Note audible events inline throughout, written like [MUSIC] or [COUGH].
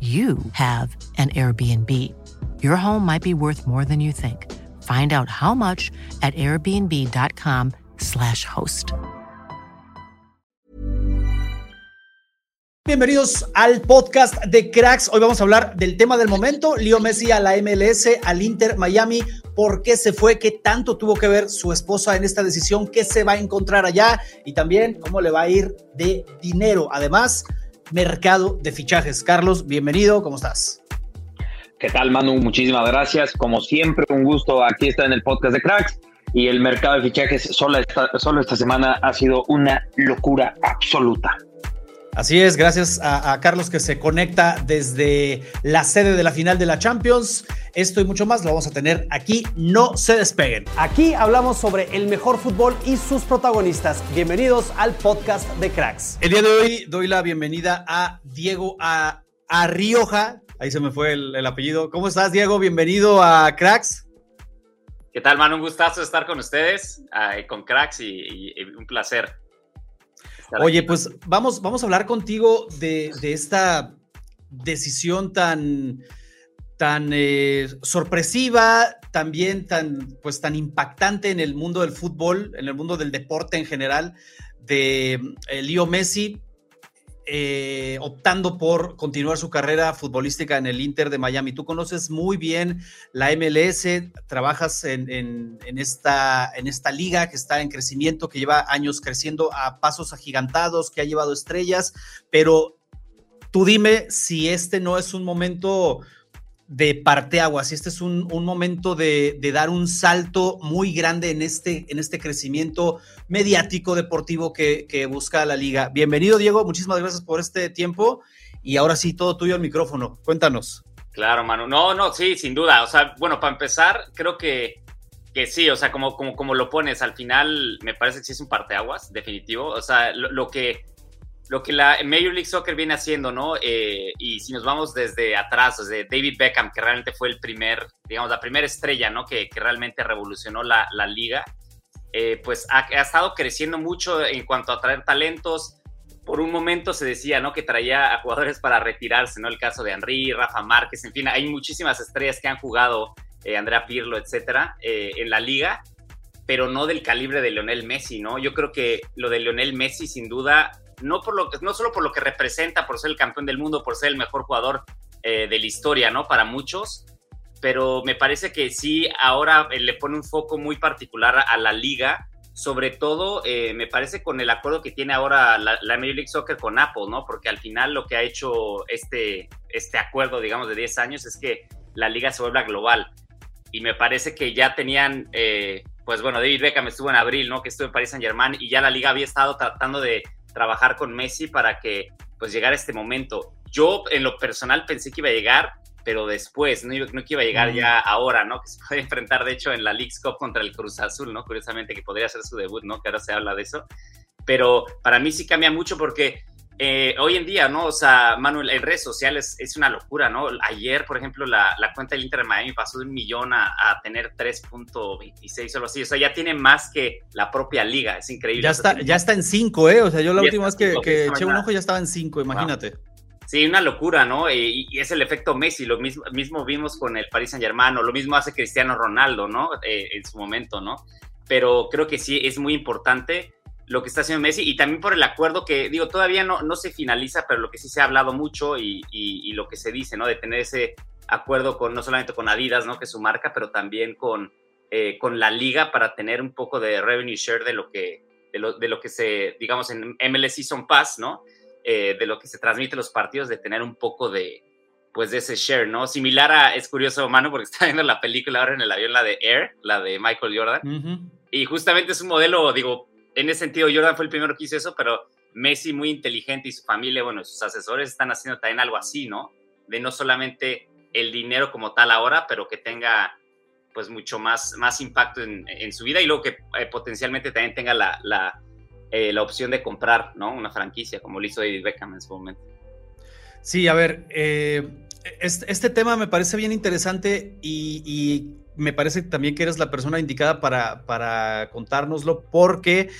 you have an Airbnb. Your home might be worth more than you think. Find out how much at airbnb.com/slash host. Bienvenidos al podcast de Cracks. Hoy vamos a hablar del tema del momento. Leo Messi a la MLS, al Inter Miami. ¿Por qué se fue? ¿Qué tanto tuvo que ver su esposa en esta decisión? ¿Qué se va a encontrar allá? Y también cómo le va a ir de dinero. Además, mercado de fichajes. Carlos, bienvenido, ¿cómo estás? ¿Qué tal, Manu? Muchísimas gracias. Como siempre, un gusto aquí estar en el podcast de Cracks. Y el mercado de fichajes solo esta, solo esta semana ha sido una locura absoluta. Así es, gracias a, a, Carlos que se conecta desde la sede de la final de la Champions. Esto y mucho más lo vamos a tener aquí. No se despeguen. Aquí hablamos sobre el mejor fútbol y sus protagonistas. Bienvenidos al podcast de Cracks. El día de hoy doy la bienvenida a Diego a, a Rioja. Ahí se me fue el, el apellido. ¿Cómo estás, Diego? Bienvenido a Cracks. ¿Qué tal, mano? Un gustazo estar con ustedes, uh, con Cracks y, y, y un placer. Oye, pues vamos, vamos a hablar contigo de, de esta decisión tan, tan eh, sorpresiva, también tan, pues, tan impactante en el mundo del fútbol, en el mundo del deporte en general, de eh, Leo Messi. Eh, optando por continuar su carrera futbolística en el Inter de Miami. Tú conoces muy bien la MLS, trabajas en, en, esta, en esta liga que está en crecimiento, que lleva años creciendo a pasos agigantados, que ha llevado estrellas, pero tú dime si este no es un momento de parteaguas, si este es un, un momento de, de, dar un salto muy grande en este, en este crecimiento mediático deportivo que, que, busca la liga. Bienvenido, Diego, muchísimas gracias por este tiempo y ahora sí, todo tuyo el micrófono. Cuéntanos. Claro, Manu. No, no, sí, sin duda. O sea, bueno, para empezar, creo que, que sí, o sea, como, como, como lo pones, al final me parece que sí es un parteaguas, definitivo. O sea, lo que lo que la Major League Soccer viene haciendo, ¿no? Eh, y si nos vamos desde atrás, desde David Beckham, que realmente fue el primer, digamos, la primera estrella, ¿no? Que, que realmente revolucionó la, la liga, eh, pues ha, ha, estado creciendo mucho en cuanto a traer talentos. Por un momento se decía, ¿no? Que traía a jugadores para retirarse, ¿no? El caso de Henry, Rafa Márquez, en fin, hay muchísimas estrellas que han jugado, eh, Andrea Pirlo, etcétera, eh, en la liga, pero no del calibre de Lionel Messi, ¿no? Yo creo que lo de Lionel Messi, sin duda, no, por lo, no solo por lo que representa, por ser el campeón del mundo, por ser el mejor jugador eh, de la historia, ¿no? Para muchos, pero me parece que sí, ahora eh, le pone un foco muy particular a la liga, sobre todo eh, me parece con el acuerdo que tiene ahora la, la, Major League Soccer con Apple, ¿no? Porque al final lo que ha hecho este, este acuerdo, digamos, de 10 años es que la liga se vuelva global. Y me parece que ya tenían, pues bueno, David Beckham estuvo en abril, ¿no? Que estuvo en Paris Saint Germain y ya la liga había estado tratando de trabajar con Messi para que pues llegara este momento. Yo en lo personal pensé que iba a llegar, pero después, no, no que iba a llegar ya ahora, ¿no? Que se [LAUGHS] puede enfrentar, de hecho, en la League's Cup contra el Cruz Azul, ¿no? Curiosamente, que podría ser su debut, ¿no? Que ahora se habla de eso. Pero para mí sí cambia mucho porque eh, hoy en día, ¿no? O sea, Manuel, en redes sociales es una locura, ¿no? Ayer, por ejemplo, la, la cuenta del Inter de Miami pasó de un millón a, a tener 3.26 o algo así. O sea, ya tiene más que la propia liga. Es increíble. Ya está, ya está en 5, ¿eh? O sea, yo la última vez que, que eché un ojo ya estaba en 5, imagínate. Wow. Sí, una locura, ¿no? Y, y, es el efecto Messi, lo mismo, mismo vimos con el Paris Saint Germain, o lo mismo hace Cristiano Ronaldo, ¿no? Eh, en su momento, ¿no? Pero creo que sí es muy importante lo que está haciendo Messi y también por el acuerdo que, digo, todavía no, no se finaliza, pero lo que sí se ha hablado mucho y, y, lo que se dice, ¿no? De tener ese acuerdo con, no solamente con Adidas, ¿no? Que es su marca, pero también con, eh, con la liga para tener un poco de revenue share de lo que, de lo, de lo que se, digamos, en MLS Season Pass, ¿no? Eh, de lo que se transmite los partidos, de tener un poco de, pues de ese share, ¿no? Similar a, es curioso, mano, porque [LAUGHS] está viendo la película ahora en el avión, la de Air, la de Michael Jordan. Y justamente es un modelo, digo, en ese sentido, Jordan fue el primero que hizo eso, pero Messi muy inteligente y su familia, bueno, sus asesores están haciendo también algo así, ¿no? De no solamente el dinero como tal ahora, pero que tenga pues mucho más, más impacto en, su vida y luego que eh, potencialmente también tenga la, la, eh, la, opción de comprar, ¿no? Una franquicia, como lo hizo David Beckham en su momento. Sí, a ver, eh, este, tema me parece bien interesante y, me parece también que eres la persona indicada para, para contárnoslo porque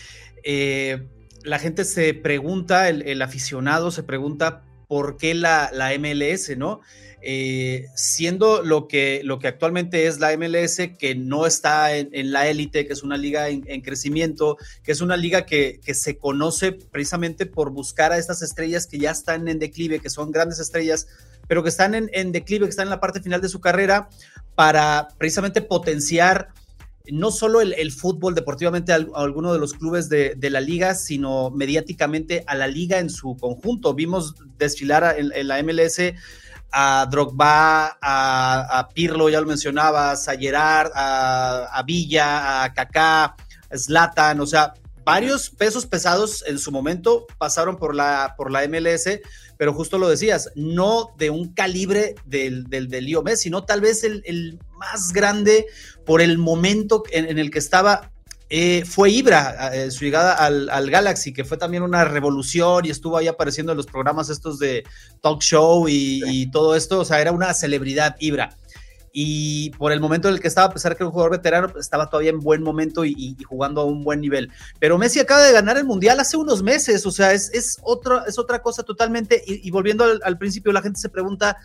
eh, la gente se pregunta, el, aficionado se pregunta por qué la, la MLS, ¿no? Eh, siendo lo que, lo que actualmente es la MLS, que no está en, la élite, que es una liga en, crecimiento, que es una liga que, se conoce precisamente por buscar a estas estrellas que ya están en declive, que son grandes estrellas, pero que están en, declive, que están en la parte final de su carrera, para precisamente potenciar no solo el, fútbol deportivamente a, alguno de los clubes de, la liga, sino mediáticamente a la liga en su conjunto. Vimos desfilar en la MLS a Drogba, a, Pirlo, ya lo mencionabas, a Gerard, a, Villa, a Kaká, a Zlatan, o sea, varios pesos pesados en su momento pasaron por la, por la MLS, pero justo lo decías, no de un calibre del, del, del Leo Messi, sino tal vez el, más grande por el momento en el que estaba eh, fue Ibra, eh, su llegada al, Galaxy, que fue también una revolución y estuvo ahí apareciendo en los programas estos de talk show y, todo esto, o sea, era una celebridad Ibra. Y por el momento en el que estaba, a pesar que era un jugador veterano, estaba todavía en buen momento y, jugando a un buen nivel. Pero Messi acaba de ganar el Mundial hace unos meses, o sea, es, es, es otra cosa totalmente. Y, volviendo al principio, la gente se pregunta,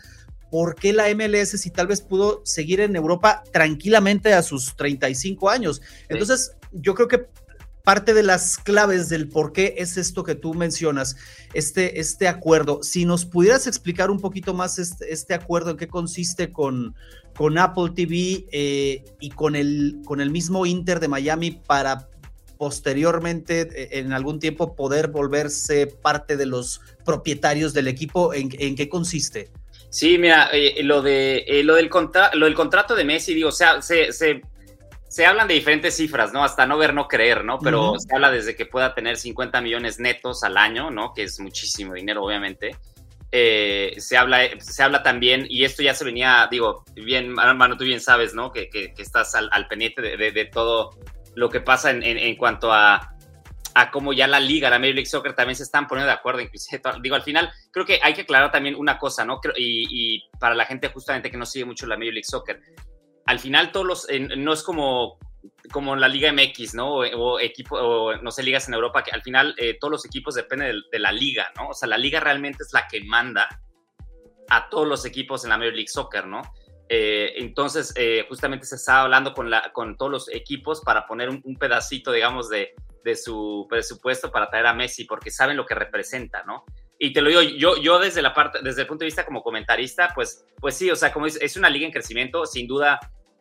¿por qué la MLS si tal vez pudo seguir en Europa tranquilamente a sus 35 años? Entonces, yo creo que parte de las claves del por qué es esto que tú mencionas, este, este acuerdo. Si nos pudieras explicar un poquito más este, este acuerdo, en qué consiste con, con Apple TV eh, y con el, con el mismo Inter de Miami para posteriormente, eh, en algún tiempo, poder volverse parte de los propietarios del equipo, ¿en, qué consiste? Sí, mira, eh, lo, de, lo, del lo del contrato de Messi, digo, o sea, se, se, se, hablan de diferentes cifras, ¿no? Hasta no ver, no creer, ¿no? Pero se habla desde que pueda tener 50 millones netos al año, ¿no? Que es muchísimo dinero, obviamente. Eh, se, habla, se habla también, y esto ya se venía, digo, bien, hermano, tú bien sabes, ¿no? Que, que, estás al, al pendiente de, de, todo lo que pasa en, en, en cuanto a a cómo ya la liga, la Major League Soccer también se están poniendo de acuerdo, inclusive, digo, al final creo que hay que aclarar también una cosa, ¿no? Y, para la gente justamente que no sigue mucho la Major League Soccer, al final todos los, no es como como la Liga MX, ¿no? O, equipo, o no sé, ligas en Europa, que al final eh, todos los equipos dependen de, la liga, ¿no? O sea, la liga realmente es la que manda a todos los equipos en la Major League Soccer, ¿no? Eh, entonces, eh, justamente se estaba hablando con, la, con todos los equipos para poner un pedacito, digamos, de, de su presupuesto para traer a Messi porque saben lo que representa, ¿no? Y te lo digo, yo, yo desde la parte, desde el punto de vista como comentarista, pues, pues sí, o sea, como es, es una liga en crecimiento, sin duda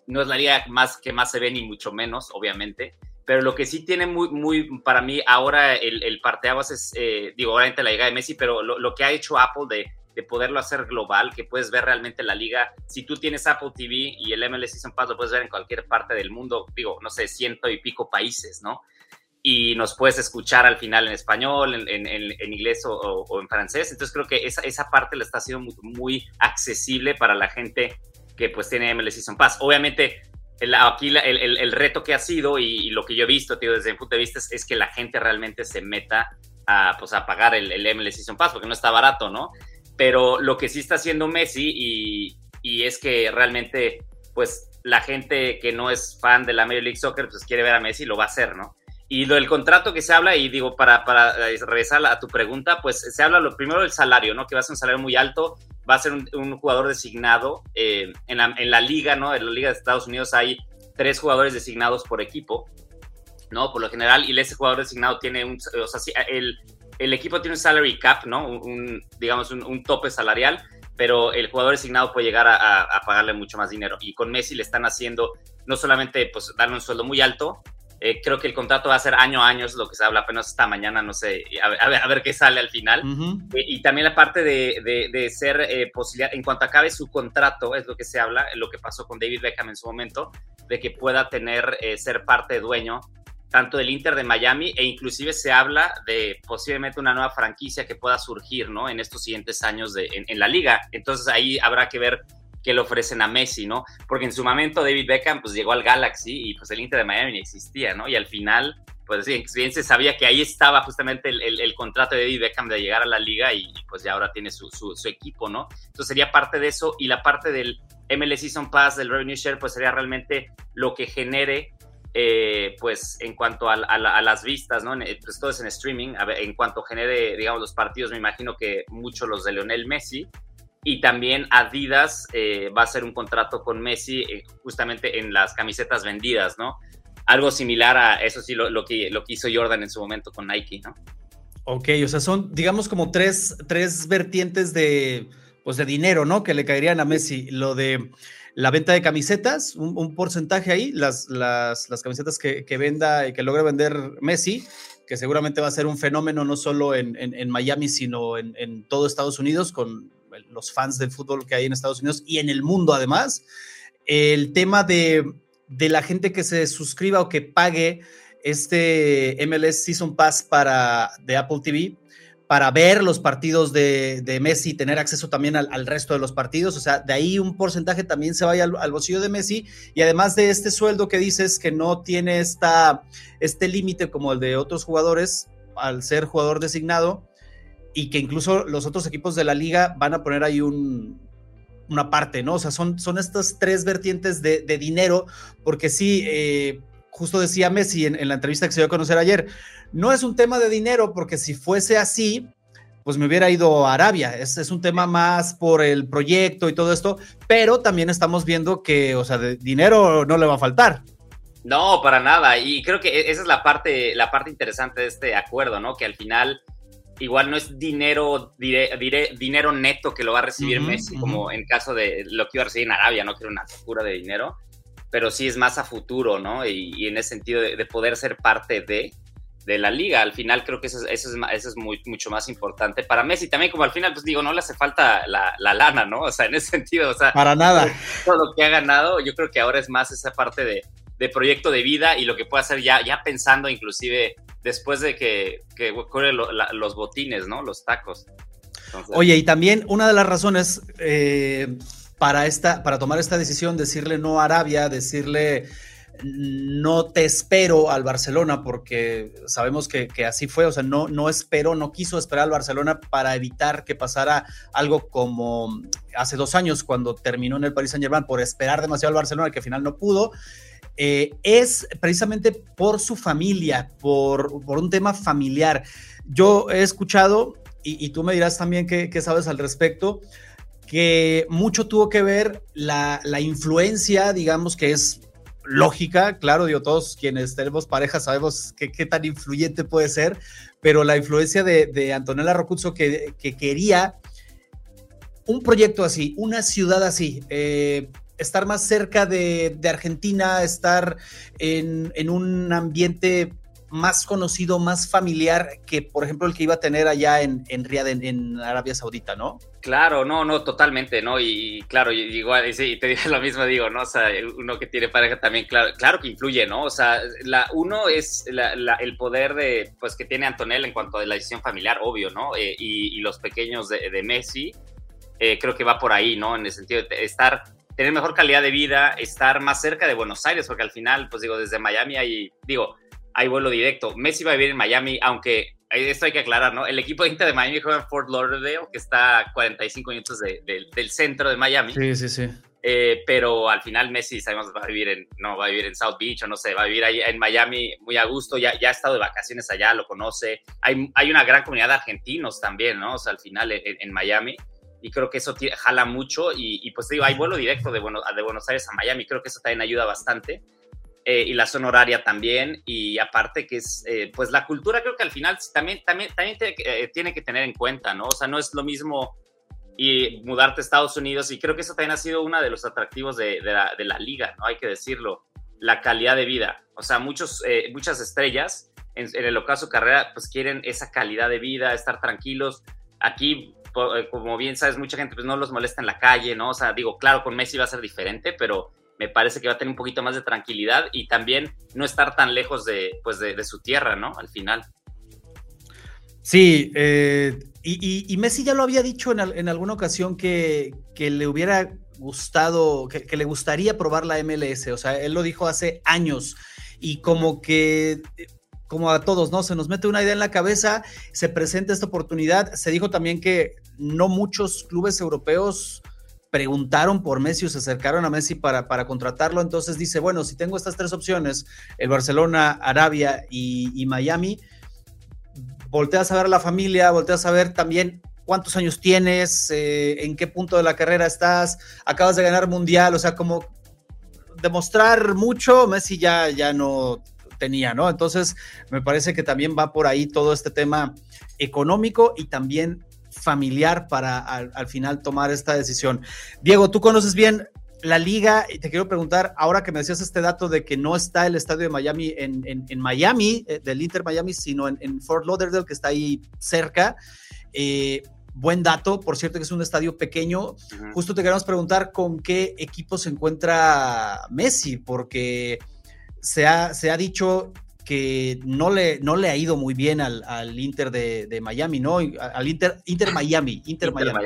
no es la liga más que más se ve ni mucho menos, obviamente, pero lo que sí tiene muy, muy, para mí ahora el, el parteaguas es, eh, digo, obviamente la liga de Messi, pero lo, lo, que ha hecho Apple de, de poderlo hacer global, que puedes ver realmente la liga, si tú tienes Apple TV y el MLS Season Pass lo puedes ver en cualquier parte del mundo, digo, no sé, ciento y pico países, ¿no? y nos puedes escuchar al final en español, en, en, inglés o, en francés. Entonces creo que esa, esa parte la está haciendo muy, accesible para la gente que pues tiene MLS Season Pass. Obviamente el, aquí el, el, reto que ha sido y, lo que yo he visto tío, desde mi punto de vista es, que la gente realmente se meta a, pues, a pagar el, el MLS Season Pass porque no está barato, ¿no? Pero lo que sí está haciendo Messi y, y es que realmente pues la gente que no es fan de la Major League Soccer pues quiere ver a Messi lo va a hacer, ¿no? Y lo del contrato que se habla, y digo, para, para regresar a tu pregunta, pues se habla lo primero del salario, ¿no? Que va a ser un salario muy alto, va a ser un, jugador designado eh, en, la, en, la, liga, ¿no? En la liga de Estados Unidos hay tres jugadores designados por equipo. ¿no? Por lo general, y ese jugador designado tiene un, o sea, el, el equipo tiene un salary cap, ¿no? Un, digamos, un, tope salarial, pero el jugador designado puede llegar a, pagarle mucho más dinero. Y con Messi le están haciendo no solamente pues darle un sueldo muy alto, eh, creo que el contrato va a ser año a año, es lo que se habla apenas esta mañana, no sé, a ver, a ver, qué sale al final. Eh, y también la parte de, de, ser eh, posibilidad, en cuanto acabe su contrato, es lo que se habla, lo que pasó con David Beckham en su momento, de que pueda tener, ser parte dueño tanto del Inter de Miami e inclusive se habla de posiblemente una nueva franquicia que pueda surgir, ¿no? En estos siguientes años de, en, la liga. Entonces ahí habrá que ver qué le ofrecen a Messi, ¿no? Porque en su momento David Beckham pues llegó al Galaxy y pues el Inter de Miami no existía, ¿no? Y al final, pues bien se sabía que ahí estaba justamente el, contrato de David Beckham de llegar a la liga y, pues ya ahora tiene su, equipo, ¿no? Entonces sería parte de eso y la parte del MLS Season Pass, del Revenue Share, pues sería realmente lo que genere eh, pues en cuanto a, las vistas, ¿no? Pues todo es en streaming, en cuanto genere, digamos, los partidos, me imagino que muchos los de Leonel Messi, y también Adidas eh, va a hacer un contrato con Messi eh, justamente en las camisetas vendidas, ¿no? Algo similar a eso sí, lo, que, lo que hizo Jordan en su momento con Nike, ¿no? Ok, o sea, son, digamos, como tres, tres vertientes de, pues, de dinero, ¿no? Que le caerían a Messi. Lo de la venta de camisetas, un, porcentaje ahí, las, las, camisetas que, venda y que logre vender Messi, que seguramente va a ser un fenómeno no solo en, Miami, sino en, todo Estados Unidos, con los fans del fútbol que hay en Estados Unidos y en el mundo además. El tema de, de la gente que se suscriba o que pague este MLS Season Pass para, de Apple TV, para ver los partidos de, de Messi, tener acceso también al, resto de los partidos. O sea, de ahí un porcentaje también se vaya al, bolsillo de Messi. Y además de este sueldo que dices que no tiene esta, este límite como el de otros jugadores al ser jugador designado y que incluso los otros equipos de la liga van a poner ahí un, una parte, ¿no? O sea, son, son estas tres vertientes de, dinero, porque sí, eh, justo decía Messi en, la entrevista que se dio a conocer ayer, no es un tema de dinero, porque si fuese así, pues me hubiera ido a Arabia. Es, es, un tema más por el proyecto y todo esto, pero también estamos viendo que, o sea, de dinero no le va a faltar. No, para nada. Y creo que e, esa es la parte, la parte interesante de este acuerdo, ¿no? Que al final igual no es dinero, dinero neto que lo va a recibir Messi, como en caso de lo que iba a recibir en Arabia, no que era una locura de dinero, pero sí es más a futuro, ¿no? Y, en ese sentido de, poder ser parte de, de la liga. Al final creo que eso, es, eso es muy, mucho más importante para Messi. También como al final, pues digo, no le hace falta la, la, lana, ¿no? O sea, en ese sentido, o sea... Para nada. Todo lo que ha ganado, yo creo que ahora es más esa parte de, de proyecto de vida y lo que puede hacer ya, ya pensando inclusive después de que, que los botines, ¿no? Los tacos. Oye, y también una de las razones eh, para, esta, para tomar esta decisión, decirle no a Arabia, decirle no te espero al Barcelona porque sabemos que, así fue, o sea, no, no esperó, no quiso esperar al Barcelona para evitar que pasara algo como hace dos años cuando terminó en el Paris Saint Germain por esperar demasiado al Barcelona que al final no pudo. Eh, es precisamente por su familia, por, por, un tema familiar. Yo he escuchado, y, tú me dirás también qué, sabes al respecto, que mucho tuvo que ver la, la, influencia, digamos que es lógica, claro, digo, todos quienes tenemos pareja sabemos qué, tan influyente puede ser, pero la influencia de, Antonella Rocuzzo que, quería un proyecto así, una ciudad así, eh, estar más cerca de, Argentina, estar en, en, un ambiente más conocido, más familiar que, por ejemplo, el que iba a tener allá en, en Riyadh, en, Arabia Saudita, ¿no? Claro, no, no, totalmente, ¿no? Y, claro, igual, sí, te digo [LAUGHS] lo mismo, digo, ¿no? O sea, uno que tiene pareja también, claro, claro que influye, ¿no? O sea, la, uno es el poder de, pues, que tiene Antonella en cuanto a la decisión familiar, obvio, ¿no? Eh, y, los pequeños de, Messi, eh, creo que va por ahí, ¿no? En el sentido de estar tener mejor calidad de vida, estar más cerca de Buenos Aires, porque al final, pues digo, desde Miami hay, digo, hay vuelo directo. Messi va a vivir en Miami, aunque esto hay que aclarar, ¿no? El equipo de Inter de Miami juega en Fort Lauderdale, que está a 45 minutos del centro de Miami. Sí, sí, sí. Eh, pero al final Messi, sabemos, va a vivir en, no, va a vivir en South Beach o no sé, va a vivir ahí en Miami muy a gusto, ya, ya ha estado de vacaciones allá, lo conoce. Hay, hay una gran comunidad de argentinos también, ¿no? O sea, al final en, Miami. Y creo que eso jala mucho y, pues digo, hay vuelo directo de, bueno, de Buenos Aires a Miami, creo que eso también ayuda bastante. eh, y la zona horaria también, y aparte que es, eh, pues la cultura creo que al final también, también, también eh, tiene que tener en cuenta, ¿no? O sea, no es lo mismo y mudarte a Estados Unidos, y creo que eso también ha sido uno de los atractivos de, la, liga, ¿no? Hay que decirlo, la calidad de vida. O sea, muchos, muchas estrellas en, en el ocaso carrera, pues quieren esa calidad de vida, estar tranquilos. Aquí como bien sabes, mucha gente pues no los molesta en la calle, ¿no? O sea, digo, claro, con Messi va a ser diferente, pero me parece que va a tener un poquito más de tranquilidad y también no estar tan lejos de, pues de, su tierra, ¿no? Al final. Sí, eh, y, Messi ya lo había dicho en, alguna ocasión que, que, le hubiera gustado, que, le gustaría probar la MLS, o sea, él lo dijo hace años y como que, como a todos, ¿no? Se nos mete una idea en la cabeza, se presenta esta oportunidad, se dijo también que no muchos clubes europeos preguntaron por Messi o se acercaron a Messi para, para contratarlo. Entonces dice, bueno, si tengo estas tres opciones, el Barcelona, Arabia y, Miami, volteas a ver a la familia, volteas a ver también cuántos años tienes, eh, en qué punto de la carrera estás, acabas de ganar mundial, o sea, como demostrar mucho, Messi ya, ya no tenía, ¿no? Entonces, me parece que también va por ahí todo este tema económico y también familiar para al, final tomar esta decisión. Diego, tú conoces bien la liga y te quiero preguntar, ahora que me decías este dato de que no está el estadio de Miami en, en, Miami, eh, del Inter Miami, sino en, Fort Lauderdale, que está ahí cerca. Eh, buen dato, por cierto que es un estadio pequeño. Justo te queremos preguntar con qué equipo se encuentra Messi, porque se ha, se ha dicho que no le, no le ha ido muy bien al, Inter de, Miami, ¿no? Al Inter, Inter Miami, Inter, Miami.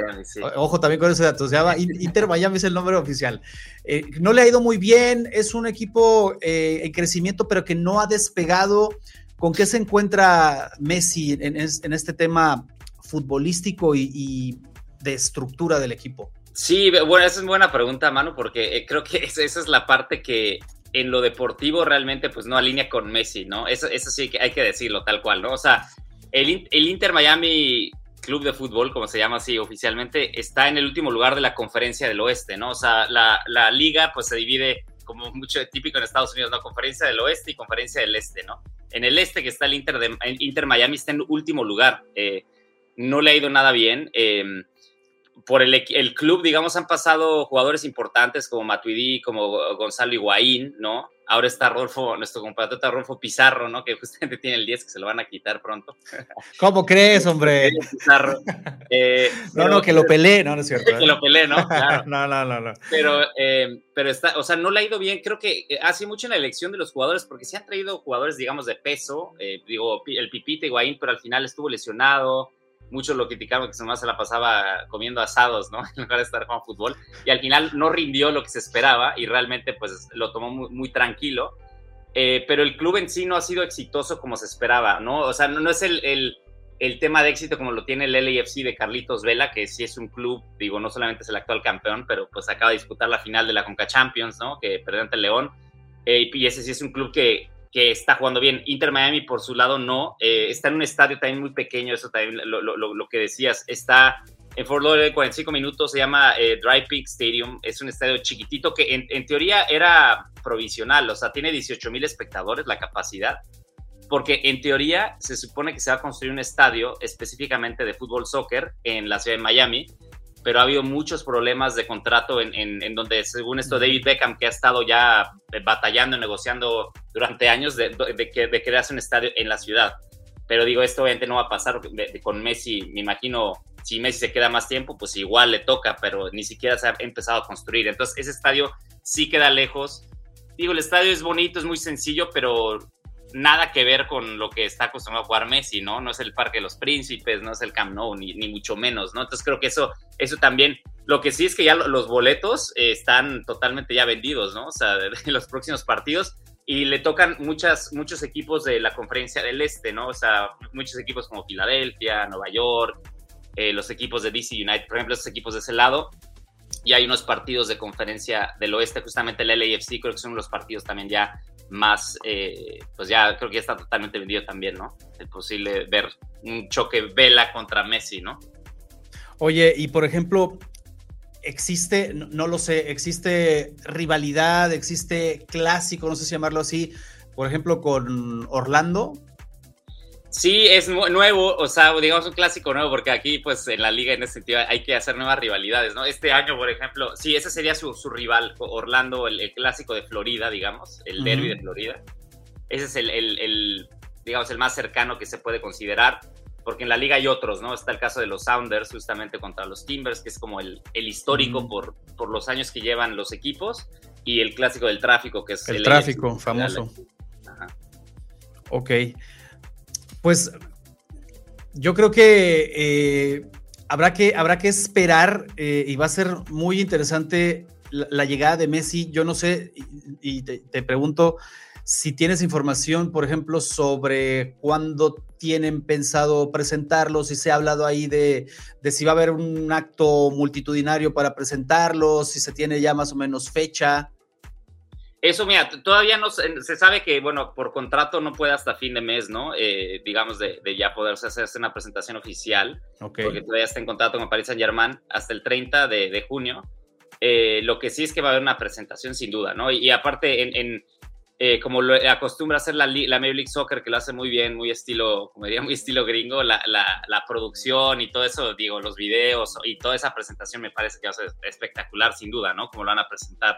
Ojo también con ese dato, se llama Inter Miami es el nombre oficial. Eh, no le ha ido muy bien, es un equipo eh, en crecimiento, pero que no ha despegado. ¿Con qué se encuentra Messi en, este tema futbolístico y, de estructura del equipo? Sí, bueno, esa es buena pregunta, Manu, porque eh, creo que [LAUGHS] esa es la parte que en lo deportivo realmente pues no alinea con Messi, ¿no? Eso, eso sí que hay que decirlo tal cual, ¿no? O sea, el, el Inter Miami Club de Fútbol, como se llama así oficialmente, está en el último lugar de la conferencia del oeste, ¿no? O sea, la, la liga pues se divide como mucho típico en Estados Unidos, ¿no? Conferencia del oeste y conferencia del este, ¿no? En el este que está el Inter, de, Inter Miami está en último lugar. Eh, no le ha ido nada bien. Eh, por el, el, club, digamos, han pasado jugadores importantes como Matuidi, como Gonzalo Higuaín, ¿no? Ahora está Rolfo, nuestro compatriota Rolfo Pizarro, ¿no? Que justamente [LAUGHS] tiene el 10 que se lo van a quitar pronto. [LAUGHS] ¿Cómo crees, hombre? [LAUGHS] Pizarro. Eh, no, no, que lo peleé, no, no es cierto. que ¿eh? lo peleé, ¿no? Claro. no, no, no, no. Pero, eh, pero está, o sea, no le ha ido bien. Creo que hace mucho en la elección de los jugadores, porque se han traído jugadores, digamos, de peso. digo, el Pipita Higuaín, pero al final estuvo lesionado muchos lo criticaron que más se la pasaba comiendo asados, ¿no? [LAUGHS] En lugar de estar jugando fútbol. Y al final no rindió lo que se esperaba y realmente pues lo tomó muy, tranquilo. Eh, pero el club en sí no ha sido exitoso como se esperaba, ¿no? O sea, no, es el, el, el, tema de éxito como lo tiene el LAFC de Carlitos Vela, que sí es un club, digo, no solamente es el actual campeón, pero pues acaba de disputar la final de la Conca Champions, ¿no? Que perdió ante el León. Eh, y ese sí es un club que que está jugando bien. Inter Miami, por su lado, no. Eh, está en un estadio también muy pequeño, eso también lo, lo, lo que decías. Está en Fort Lauderdale, 45 minutos, se llama eh, Dry Peak Stadium. Es un estadio chiquitito que en, en teoría era provisional, o sea, tiene 18 mil espectadores la capacidad. Porque en teoría se supone que se va a construir un estadio específicamente de fútbol soccer en la ciudad de Miami pero ha habido muchos problemas de contrato en, en, donde, según esto, David Beckham, que ha estado ya batallando, negociando durante años de, de, que, de crearse un estadio en la ciudad. Pero digo, esto obviamente no va a pasar con Messi. Me imagino, si Messi se queda más tiempo, pues igual le toca, pero ni siquiera se ha empezado a construir. Entonces, ese estadio sí queda lejos. Digo, el estadio es bonito, es muy sencillo, pero nada que ver con lo que está acostumbrado a jugar Messi, ¿no? No es el Parque de los Príncipes, no es el Camp Nou, ni, ni mucho menos, ¿no? Entonces creo que eso, eso también, lo que sí es que ya los boletos eh, están totalmente ya vendidos, ¿no? O sea, de, los próximos partidos y le tocan muchas, muchos equipos de la conferencia del Este, ¿no? O sea, muchos equipos como Filadelfia, Nueva York, eh, los equipos de DC United, por ejemplo, esos equipos de ese lado. Y hay unos partidos de conferencia del oeste, justamente el LAFC, creo que son los partidos también ya más, eh, pues ya creo que ya está totalmente vendido también, ¿no? Es posible ver un choque Vela contra Messi, ¿no? Oye, y por ejemplo, existe, no, lo sé, existe rivalidad, existe clásico, no sé si llamarlo así, por ejemplo, con Orlando. Sí, es nuevo, o sea, digamos un clásico nuevo, porque aquí, pues, en la liga, en ese sentido, hay que hacer nuevas rivalidades, ¿no? Este año, por ejemplo, sí, ese sería su, rival, Orlando, el, clásico de Florida, digamos, el derby de Florida. Ese es el, digamos, el más cercano que se puede considerar porque en la liga hay otros, ¿no? Está el caso de los Sounders, justamente contra los Timbers, que es como el, histórico por, por los años que llevan los equipos, y el clásico del tráfico, que es el, tráfico, famoso. Ajá. Ok. Pues yo creo que, eh, habrá, que habrá que esperar eh, y va a ser muy interesante la, llegada de Messi. Yo no sé, y, te pregunto si tienes información, por ejemplo, sobre cuándo tienen pensado presentarlo, si se ha hablado ahí de, si va a haber un acto multitudinario para presentarlo, si se tiene ya más o menos fecha. Eso, mira, todavía no se, sabe que, bueno, por contrato no puede hasta fin de mes, ¿no? Eh, digamos, de, ya poderse hacerse una presentación oficial, porque todavía está en contrato con Paris Saint Germain hasta el 30 de, junio. Eh, lo que sí es que va a haber una presentación sin duda, ¿no? Y, aparte, en eh, como lo acostumbra hacer la, la Major League Soccer, que lo hace muy bien, muy estilo, como diría, muy estilo gringo, la, la, producción y todo eso, digo, los videos y toda esa presentación me parece que va a ser espectacular, sin duda, ¿no? Como lo van a presentar.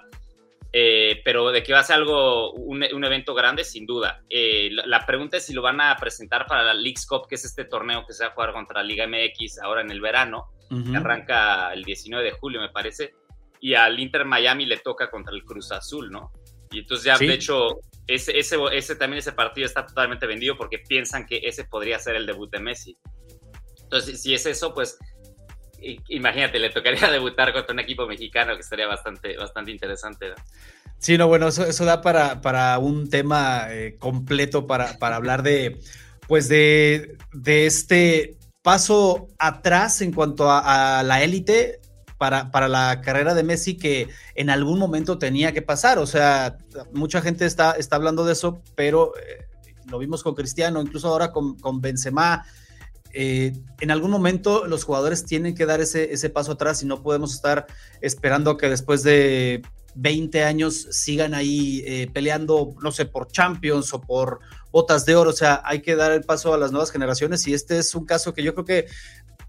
Eh, pero de que va a ser algo, un, un evento grande, sin duda. Eh, la, pregunta es si lo van a presentar para la League Cup, que es este torneo que se va a jugar contra la Liga MX ahora en el verano, que arranca el 19 de julio, me parece, y al Inter Miami le toca contra el Cruz Azul, ¿no? Y entonces ya, de hecho, ese, ese, ese, también ese partido está totalmente vendido porque piensan que ese podría ser el debut de Messi. Entonces, si es eso, pues imagínate, le tocaría [LAUGHS] debutar contra un equipo mexicano que estaría bastante, bastante interesante. Sí, no, bueno, eso, da para, para un tema eh, completo para, para hablar de, pues de, de este paso atrás en cuanto a, la élite para, la carrera de Messi que en algún momento tenía que pasar. O sea, mucha gente está, está hablando de eso, pero eh, lo vimos con Cristiano, incluso ahora con, con Benzema. Eh, en algún momento los jugadores tienen que dar ese, ese paso atrás y no podemos estar esperando que después de 20 años sigan ahí eh, peleando, no sé, por Champions o por botas de oro. O sea, hay que dar el paso a las nuevas generaciones y este es un caso que yo creo que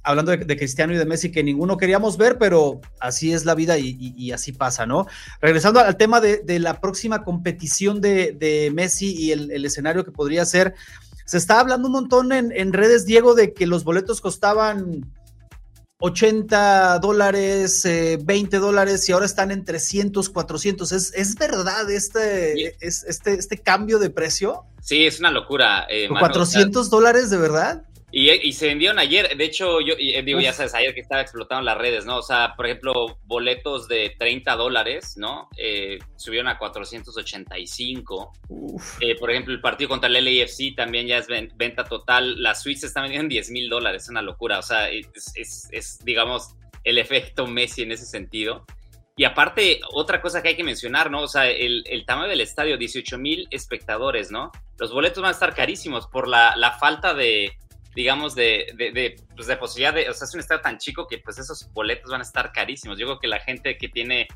hablando de, Cristiano y de Messi, que ninguno queríamos ver, pero así es la vida y, así pasa, ¿no? Regresando al tema de, la próxima competición de, Messi y el, escenario que podría ser, se está hablando un montón en, redes, Diego, de que los boletos costaban 80 dólares, 20 eh, dólares y ahora están en 300, 400. ¿Es, es verdad este, este, este cambio de precio? Sí, es una locura. Eh, ¿400 dólares de verdad? Y, se vendieron ayer, de hecho, yo digo, ya sabes, ayer que estaba explotando las redes, ¿no? O sea, por ejemplo, boletos de 30 dólares, ¿no? Eh, subieron a 485. Eh, por ejemplo, el partido contra el LAFC también ya es venta total. La suites está vendiendo en 10 mil dólares, es una locura. O sea, es, es, digamos, el efecto Messi en ese sentido. Y aparte, otra cosa que hay que mencionar, ¿no? O sea, el, el tamaño del estadio, 18 mil espectadores, ¿no? Los boletos van a estar carísimos por la, la falta de digamos, de, de, pues de posibilidad de, o sea, es un estado tan chico que pues esos boletos van a estar carísimos. Yo creo que la gente que tiene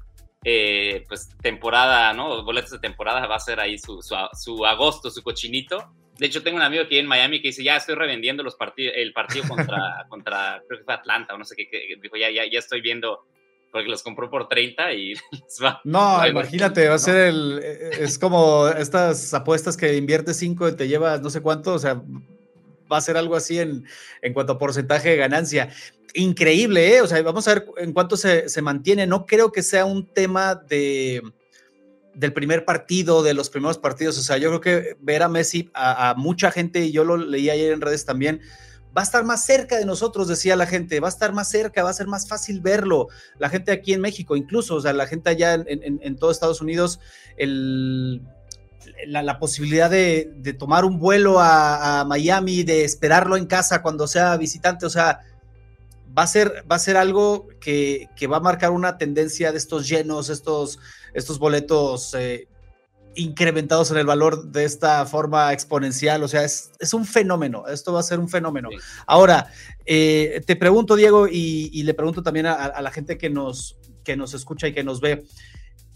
eh, pues temporada, ¿no? Boletos de temporada va a ser ahí su, su, agosto, su cochinito. De hecho, tengo un amigo aquí en Miami que dice, ya estoy revendiendo los partidos, el partido contra, [LAUGHS] contra, creo que fue Atlanta o no sé qué, dijo, ya, ya, ya estoy viendo porque los compró por 30 y [LAUGHS] va. No, imagínate, va a ser el, es como estas apuestas que inviertes 5 y te llevas no sé cuánto, o sea, va a ser algo así en, en cuanto a porcentaje de ganancia. Increíble, ¿eh? O sea, vamos a ver en cuánto se, se mantiene. No creo que sea un tema de del primer partido, de los primeros partidos. O sea, yo creo que ver a Messi, a, mucha gente, y yo lo leí ayer en redes también, va a estar más cerca de nosotros, decía la gente, va a estar más cerca, va a ser más fácil verlo. La gente aquí en México, incluso, o sea, la gente allá en, en, en todo Estados Unidos, el, la, posibilidad de, tomar un vuelo a, Miami, de esperarlo en casa cuando sea visitante, o sea, va a ser, va a ser algo que, va a marcar una tendencia de estos llenos, estos, estos boletos eh, incrementados en el valor de esta forma exponencial, o sea, es, un fenómeno, esto va a ser un fenómeno. Ahora, eh, te pregunto, Diego, y, le pregunto también a, la gente que nos, que nos escucha y que nos ve,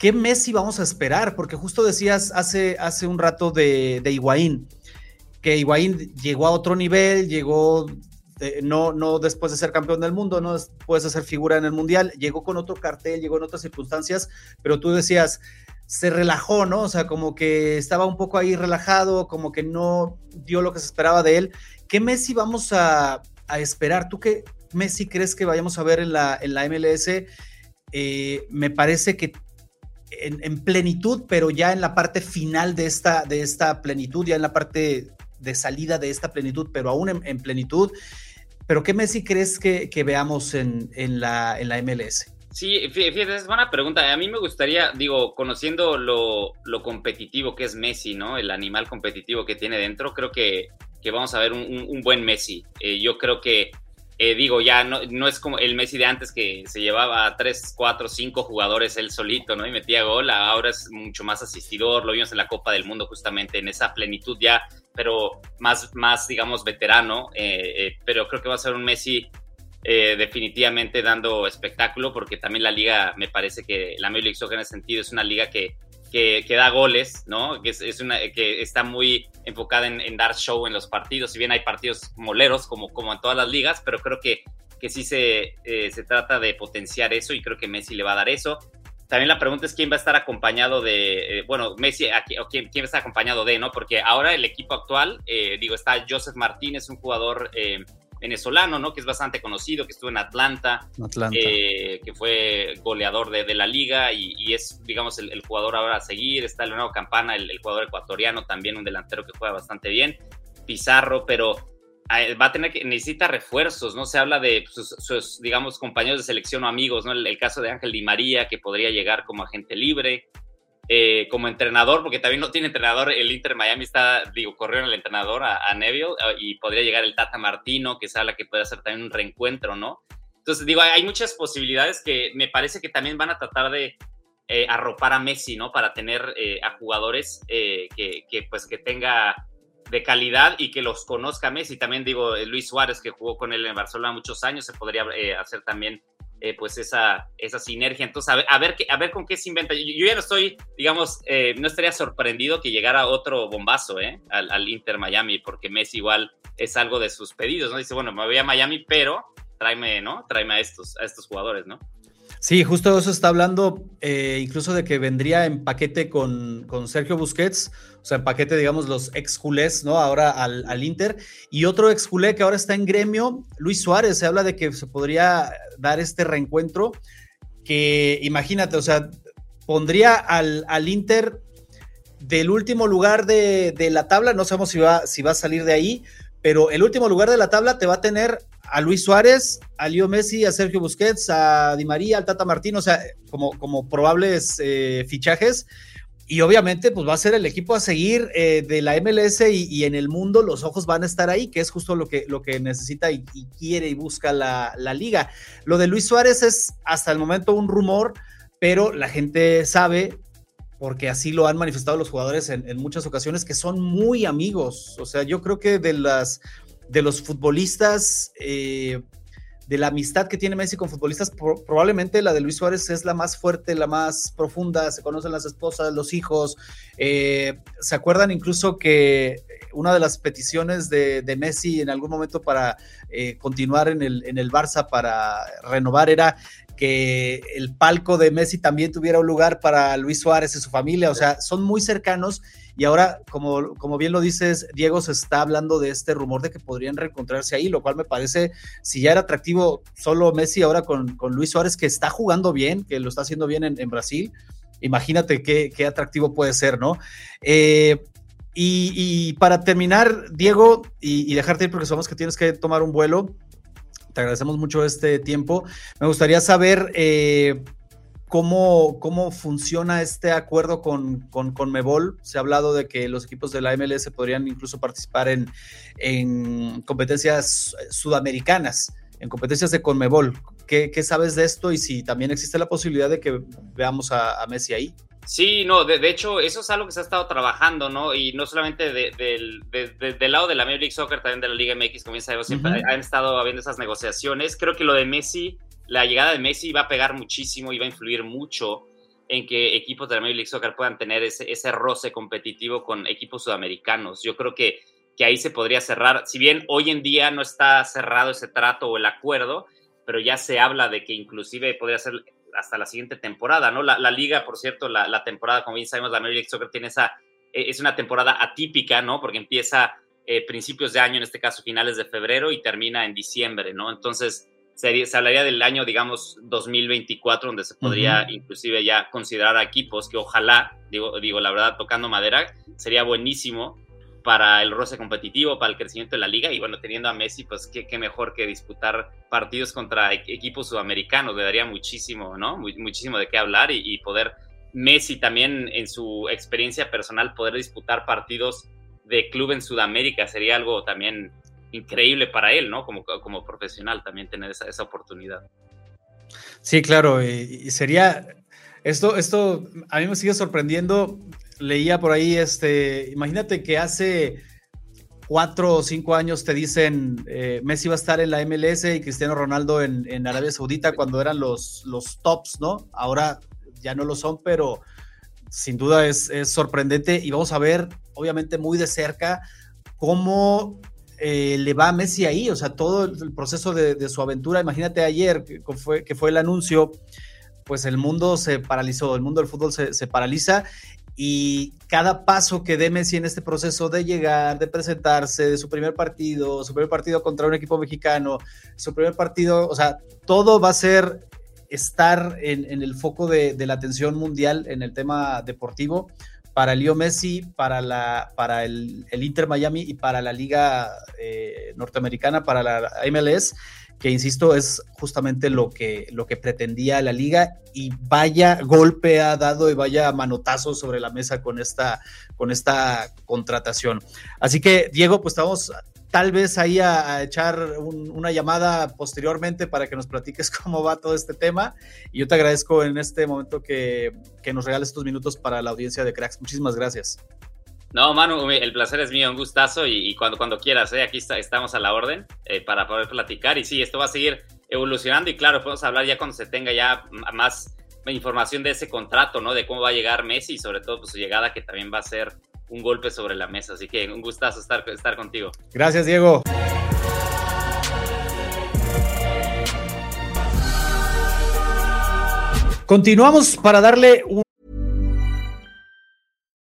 ¿qué Messi vamos a esperar? Porque justo decías hace, hace un rato de, de Higuaín, que Higuaín llegó a otro nivel, llegó no, no después de ser campeón del mundo, no después de ser figura en el mundial, llegó con otro cartel, llegó en otras circunstancias, pero tú decías, se relajó, ¿no? O sea, como que estaba un poco ahí relajado, como que no dio lo que se esperaba de él. ¿Qué Messi vamos a, esperar? ¿Tú qué Messi crees que vayamos a ver en la, en la MLS? Eh, me parece que en, plenitud, pero ya en la parte final de esta, de esta plenitud, ya en la parte de salida de esta plenitud, pero aún en plenitud. Pero ¿qué Messi crees que, veamos en, la, en la MLS? Sí, fíjate, es buena pregunta. A mí me gustaría, digo, conociendo lo, competitivo que es Messi, ¿no? El animal competitivo que tiene dentro, creo que, que vamos a ver un, buen Messi. Eh, yo creo que, eh, digo, ya no, no es como el Messi de antes que se llevaba a 3, 4, 5 jugadores él solito, ¿no? Y metía gol. Ahora es mucho más asistidor. Lo vimos en la Copa del Mundo justamente en esa plenitud ya pero más, más digamos, veterano, eh, eh, pero creo que va a ser un Messi definitivamente dando espectáculo, porque también la liga, me parece que la Major League Soccer en ese sentido es una liga que, que, da goles, ¿no? Que, es, una, que está muy enfocada en, dar show en los partidos, si bien hay partidos moleros como, como en todas las ligas, pero creo que, que sí se, se trata de potenciar eso y creo que Messi le va a dar eso. También la pregunta es quién va a estar acompañado de, eh, bueno, Messi, o quién, quién, va a estar acompañado de, ¿no? Porque ahora el equipo actual, eh, digo, está Joseph Martínez, un jugador eh, venezolano, ¿no? Que es bastante conocido, que estuvo en Atlanta, que fue goleador de, la liga y, es, digamos, el, jugador ahora a seguir. Está Leonardo Campana, el, el jugador ecuatoriano, también un delantero que juega bastante bien. Pizarro, pero va a tener que, necesita refuerzos, ¿no? Se habla de sus, digamos, compañeros de selección o amigos, ¿no? El, caso de Ángel Di María, que podría llegar como agente libre, eh, como entrenador, porque también no tiene entrenador, el Inter Miami está, digo, corrió el entrenador a, Neville y podría llegar el Tata Martino, que se habla que puede hacer también un reencuentro, ¿no? Entonces, digo, hay muchas posibilidades que me parece que también van a tratar de eh, arropar a Messi, ¿no? Para tener eh, a jugadores que, que, pues, que tenga de calidad y que los conozca Messi. También digo, eh, Luis Suárez, que jugó con él en Barcelona muchos años, se podría eh, hacer también eh, pues esa, esa sinergia. Entonces, a ver, a ver, con qué se inventa. Yo, ya no estoy, digamos, no estaría sorprendido que llegara otro bombazo al, al, Inter Miami, porque Messi igual es algo de sus pedidos, ¿no? Dice, bueno, me voy a Miami, pero tráeme, ¿no? Tráeme estos, a estos jugadores, ¿no? Sí, justo eso está hablando, eh, incluso de que vendría en paquete con, con, Sergio Busquets, o sea, en paquete, digamos, los ex culés, ¿no? Ahora al, al, Inter. Y otro ex culé que ahora está en gremio, Luis Suárez, se habla de que se podría dar este reencuentro, que imagínate, o sea, pondría al, al Inter del último lugar de, de, la tabla, no sabemos si va, si va a salir de ahí, pero el último lugar de la tabla te va a tener a Luis Suárez, a Leo Messi, a Sergio Busquets, a Di María, al Tata Martín, o sea, como, como probables eh, fichajes. Y obviamente, pues va a ser el equipo a seguir eh, de la MLS y, en el mundo los ojos van a estar ahí, que es justo lo que, lo que necesita y, quiere y busca la, liga. Lo de Luis Suárez es hasta el momento un rumor, pero la gente sabe, porque así lo han manifestado los jugadores en, en muchas ocasiones, que son muy amigos. O sea, yo creo que de las de los futbolistas, eh, de la amistad que tiene Messi con futbolistas, probablemente la de Luis Suárez es la más fuerte, la más profunda, se conocen las esposas, los hijos, eh, se acuerdan incluso que una de las peticiones de, Messi en algún momento para eh, continuar en el, en el Barça, para renovar, era que el palco de Messi también tuviera un lugar para Luis Suárez y su familia, o sea, son muy cercanos y ahora, como, como bien lo dices, Diego se está hablando de este rumor de que podrían reencontrarse ahí, lo cual me parece, si ya era atractivo solo Messi ahora con, Luis Suárez, que está jugando bien, que lo está haciendo bien en, Brasil, imagínate qué, qué, atractivo puede ser, ¿no? Eh, y, para terminar, Diego, y, dejarte ir porque sabemos que tienes que tomar un vuelo, te agradecemos mucho este tiempo. Me gustaría saber eh, cómo, cómo funciona este acuerdo con, con, Mebol. Se ha hablado de que los equipos de la MLS podrían incluso participar en, en competencias sudamericanas, en competencias de Conmebol. ¿Qué, ¿Qué, sabes de esto y si también existe la posibilidad de que veamos a, Messi ahí? Sí, no, de, hecho, eso es algo que se ha estado trabajando, ¿no? Y no solamente del lado de la Major League Soccer, también de la Liga MX, como ya sabemos, siempre han estado habiendo esas negociaciones. Creo que lo de Messi la llegada de Messi va a pegar muchísimo y va a influir mucho en que equipos de la Major League Soccer puedan tener ese, ese roce competitivo con equipos sudamericanos. Yo creo que, que ahí se podría cerrar, si bien hoy en día no está cerrado ese trato o el acuerdo, pero ya se habla de que inclusive podría ser hasta la siguiente temporada, ¿no? La, liga, por cierto, la, temporada, como bien sabemos, la Major League Soccer tiene esa, eh, es una temporada atípica, ¿no? Porque empieza eh, principios de año, en este caso finales de febrero, y termina en diciembre, ¿no? Entonces, se, hablaría del año, digamos, 2024, donde se podría inclusive ya considerar a equipos que ojalá, digo, digo, la verdad, tocando madera, sería buenísimo para el roce competitivo, para el crecimiento de la liga. Y bueno, teniendo a Messi, pues qué, qué mejor que disputar partidos contra e, equipos sudamericanos. Le daría muchísimo, ¿no? muchísimo de qué hablar y, poder Messi también en su experiencia personal poder disputar partidos de club en Sudamérica sería algo también increíble para él, ¿no? Como, como profesional también tener esa, esa oportunidad. Sí, claro, y, sería, esto, esto a mí me sigue sorprendiendo, leía por ahí, este, imagínate que hace cuatro o cinco años te dicen eh, Messi va a estar en la MLS y Cristiano Ronaldo en, Arabia Saudita cuando eran los, los tops, ¿no? Ahora ya no lo son, pero sin duda es, es sorprendente y vamos a ver, obviamente, muy de cerca cómo eh, le va a Messi ahí, o sea, todo el proceso de, su aventura. Imagínate ayer que fue, que fue el anuncio, pues el mundo se paralizó, el mundo del fútbol se, paraliza y cada paso que dé Messi en este proceso de llegar, de presentarse, de su primer partido, su primer partido contra un equipo mexicano, su primer partido, o sea, todo va a ser estar en, el foco de, la atención mundial en el tema deportivo para Leo Messi, para el, Inter Miami y para la Liga eh, Norteamericana, para la MLS, que insisto, es justamente lo que, lo que pretendía la liga y vaya golpe ha dado y vaya manotazo sobre la mesa con esta, con esta contratación. Así que, Diego, pues estamos tal vez ahí a, echar una llamada posteriormente para que nos platiques [LAUGHS] cómo va todo este tema. Y yo te agradezco en este momento que, nos regales estos minutos para la audiencia de Cracks. Muchísimas gracias. No, Manu, el placer es mío, un gustazo y, cuando, cuando quieras, ¿eh? aquí estamos a la orden eh, para poder platicar. Y sí, esto va a seguir evolucionando y claro, podemos hablar ya cuando se tenga ya más información de ese contrato, ¿no? De cómo va a llegar Messi y sobre todo pues, su llegada que también va a ser un golpe sobre la mesa. Así que un gustazo estar, estar contigo. Gracias, Diego. Continuamos para darle un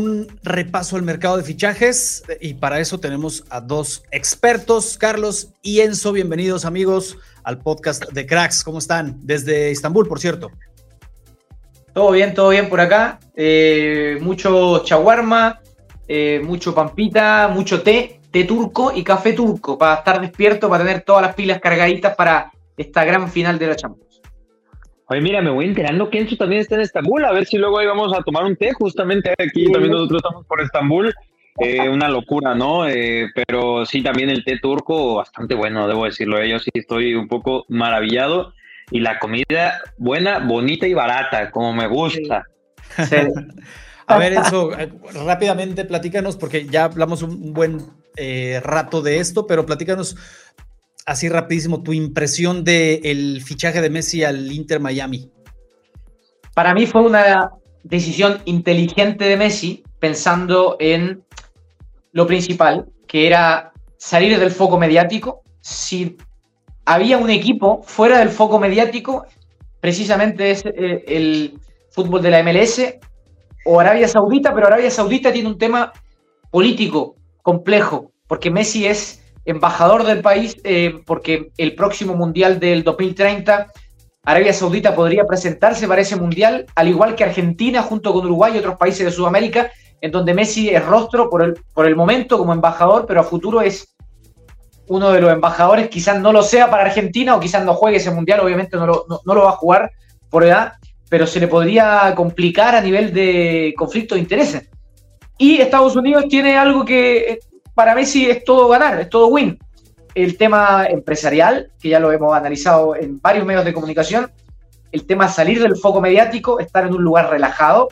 Un repaso al mercado de fichajes y para eso tenemos a dos expertos, Carlos y Enzo. Bienvenidos amigos al podcast de Cracks. ¿Cómo están? Desde Estambul, por cierto. Todo bien, todo bien por acá. Eh, mucho chaguarma, eh, mucho pampita, mucho té, té turco y café turco para estar despierto, para tener todas las pilas cargaditas para esta gran final de la Champions. Oye, mira, me voy enterando que Enzo también está en Estambul. A ver si luego ahí vamos a tomar un té. Justamente aquí también nosotros estamos por Estambul. Eh, una locura, ¿no? Eh, pero sí, también el té turco, bastante bueno, debo decirlo. Yo sí estoy un poco maravillado. Y la comida buena, bonita y barata, como me gusta. [LAUGHS] a ver, Enzo, eh, rápidamente platícanos, porque ya hablamos un buen rato de esto, pero platícanos así rapidísimo, tu impresión del fichaje de Messi al Inter Miami. Para mí fue una decisión inteligente de Messi, pensando en lo principal, que era salir del foco mediático. Si había un equipo fuera del foco mediático, precisamente es eh, el fútbol de la MLS o Arabia Saudita, pero Arabia Saudita tiene un tema político complejo, porque Messi es embajador del país, eh, porque el próximo Mundial del 2030, Arabia Saudita podría presentarse para ese Mundial, al igual que Argentina, junto con Uruguay y otros países de Sudamérica, en donde Messi es rostro por el, por el momento como embajador, pero a futuro es uno de los embajadores, quizás no lo sea para Argentina o quizás no juegue ese Mundial, obviamente no lo, no lo va a jugar por edad, pero se le podría complicar a nivel de conflicto de intereses. Y Estados Unidos tiene algo que para Messi es todo ganar, es todo win. El tema empresarial, que ya lo hemos analizado en varios medios de comunicación, el tema salir del foco mediático, estar en un lugar relajado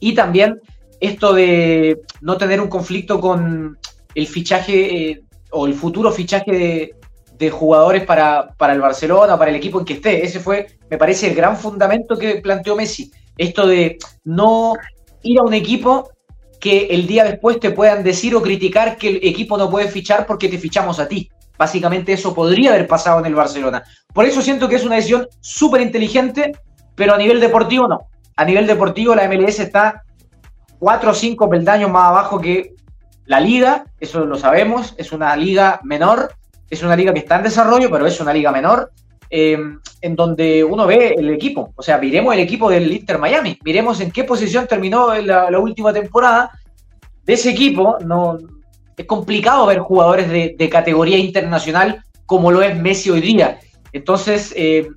y también esto de no tener un conflicto con el fichaje eh, o el futuro fichaje de, jugadores para, para, el Barcelona, para el equipo en que esté. Ese fue, me parece, el gran fundamento que planteó Messi. Esto de no ir a un equipo que el día después te puedan decir o criticar que el equipo no puede fichar porque te fichamos a ti. Básicamente eso podría haber pasado en el Barcelona. Por eso siento que es una decisión súper inteligente, pero a nivel deportivo no. A nivel deportivo la MLS está cuatro o cinco peldaños más abajo que la liga, eso lo sabemos, es una liga menor, es una liga que está en desarrollo, pero es una liga menor, eh, en donde uno ve el equipo. O sea, miremos el equipo del Inter Miami, miremos en qué posición terminó la, última temporada. De ese equipo, no, es complicado ver jugadores de, categoría internacional como lo es Messi hoy día. Entonces, eh,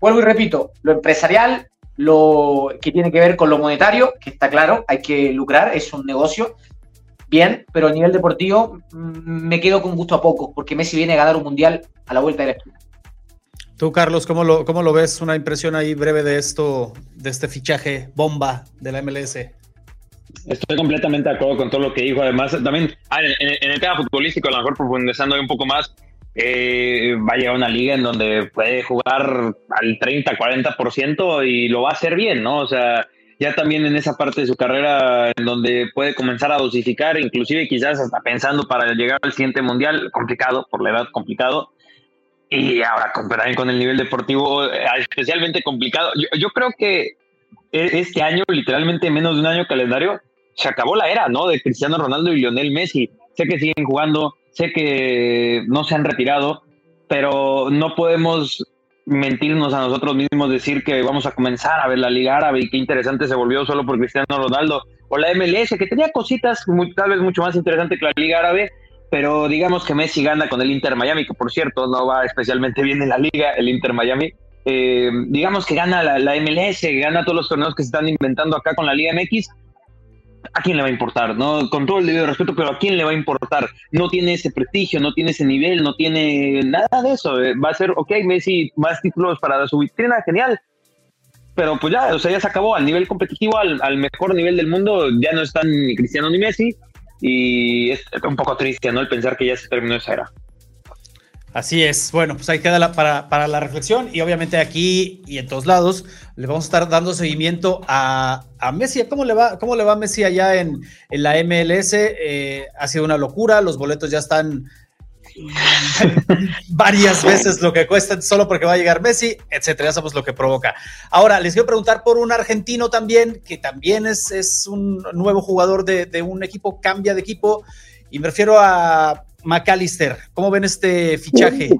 vuelvo y repito, lo empresarial, lo que tiene que ver con lo monetario, que está claro, hay que lucrar, es un negocio, bien, pero a nivel deportivo mm, me quedo con gusto a poco, porque Messi viene a ganar un mundial a la vuelta de la esquina. Tú, Carlos, ¿cómo lo, ¿cómo lo ves? Una impresión ahí breve de esto, de este fichaje bomba de la MLS. Estoy completamente de acuerdo con todo lo que dijo. Además, también en, el tema futbolístico, a lo mejor profundizando un poco más, eh, va a llegar una liga en donde puede jugar al 30, 40% y lo va a hacer bien, ¿no? O sea, ya también en esa parte de su carrera en donde puede comenzar a dosificar, inclusive quizás hasta pensando para llegar al siguiente mundial, complicado, por la edad complicado, y ahora comparar con el nivel deportivo eh, especialmente complicado. Yo, creo que e, este año, literalmente menos de un año calendario, se acabó la era, ¿no? De Cristiano Ronaldo y Lionel Messi. Sé que siguen jugando, sé que no se han retirado, pero no podemos mentirnos a nosotros mismos, decir que vamos a comenzar a ver la Liga Árabe y qué interesante se volvió solo por Cristiano Ronaldo, o la MLS, que tenía cositas tal vez mucho más interesantes que la Liga Árabe, pero digamos que Messi gana con el Inter Miami, que por cierto no va especialmente bien en la liga, el Inter Miami. Eh, digamos que gana la, MLS, que gana todos los torneos que se están inventando acá con la Liga MX. ¿A quién le va a importar? ¿no? Con todo el debido respeto, pero ¿a quién le va a importar? No tiene ese prestigio, no tiene ese nivel, no tiene nada de eso. Eh, va a ser, ok, Messi, más títulos para su vitrina, genial. Pero pues ya, o sea, ya se acabó. Al nivel competitivo, al, al mejor nivel del mundo, ya no están ni Cristiano ni Messi y es un poco triste, ¿no? El pensar que ya se terminó esa era. Así es. Bueno, pues ahí queda para, la reflexión y obviamente aquí y en todos lados le vamos a estar dando seguimiento a, Messi. ¿Cómo le, va, ¿Cómo le va Messi allá en, la MLS? Eh, ha sido una locura, los boletos ya están [LAUGHS] varias veces lo que cuesta solo porque va a llegar Messi, etcétera. Ya sabemos lo que provoca. Ahora, les quiero preguntar por un argentino también, que también es, es un nuevo jugador de, de, un equipo, cambia de equipo, y me refiero a McAllister. ¿Cómo ven este fichaje?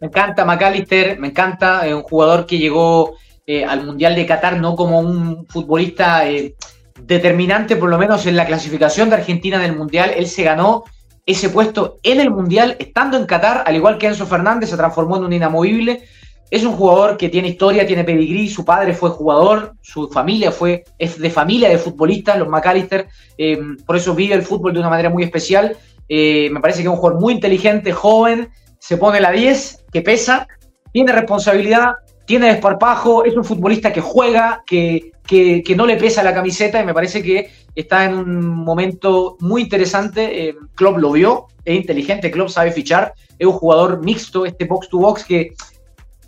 Me encanta McAllister, me encanta, es un jugador que llegó eh, al Mundial de Qatar no como un futbolista eh, determinante, por lo menos en la clasificación de Argentina del Mundial, él se ganó ese puesto en el Mundial, estando en Qatar, al igual que Enzo Fernández, se transformó en un inamovible. Es un jugador que tiene historia, tiene pedigrí, su padre fue jugador, su familia fue, es de familia de futbolistas, los McAllister, eh, por eso vive el fútbol de una manera muy especial. me parece que es un jugador muy inteligente, joven, se pone la 10, que pesa, tiene responsabilidad, tiene desparpajo, es un futbolista que juega, que, que, no le pesa la camiseta y me parece que está en un momento muy interesante. Eh, Klopp lo vio, es inteligente, Klopp sabe fichar, es un jugador mixto, este box to box que,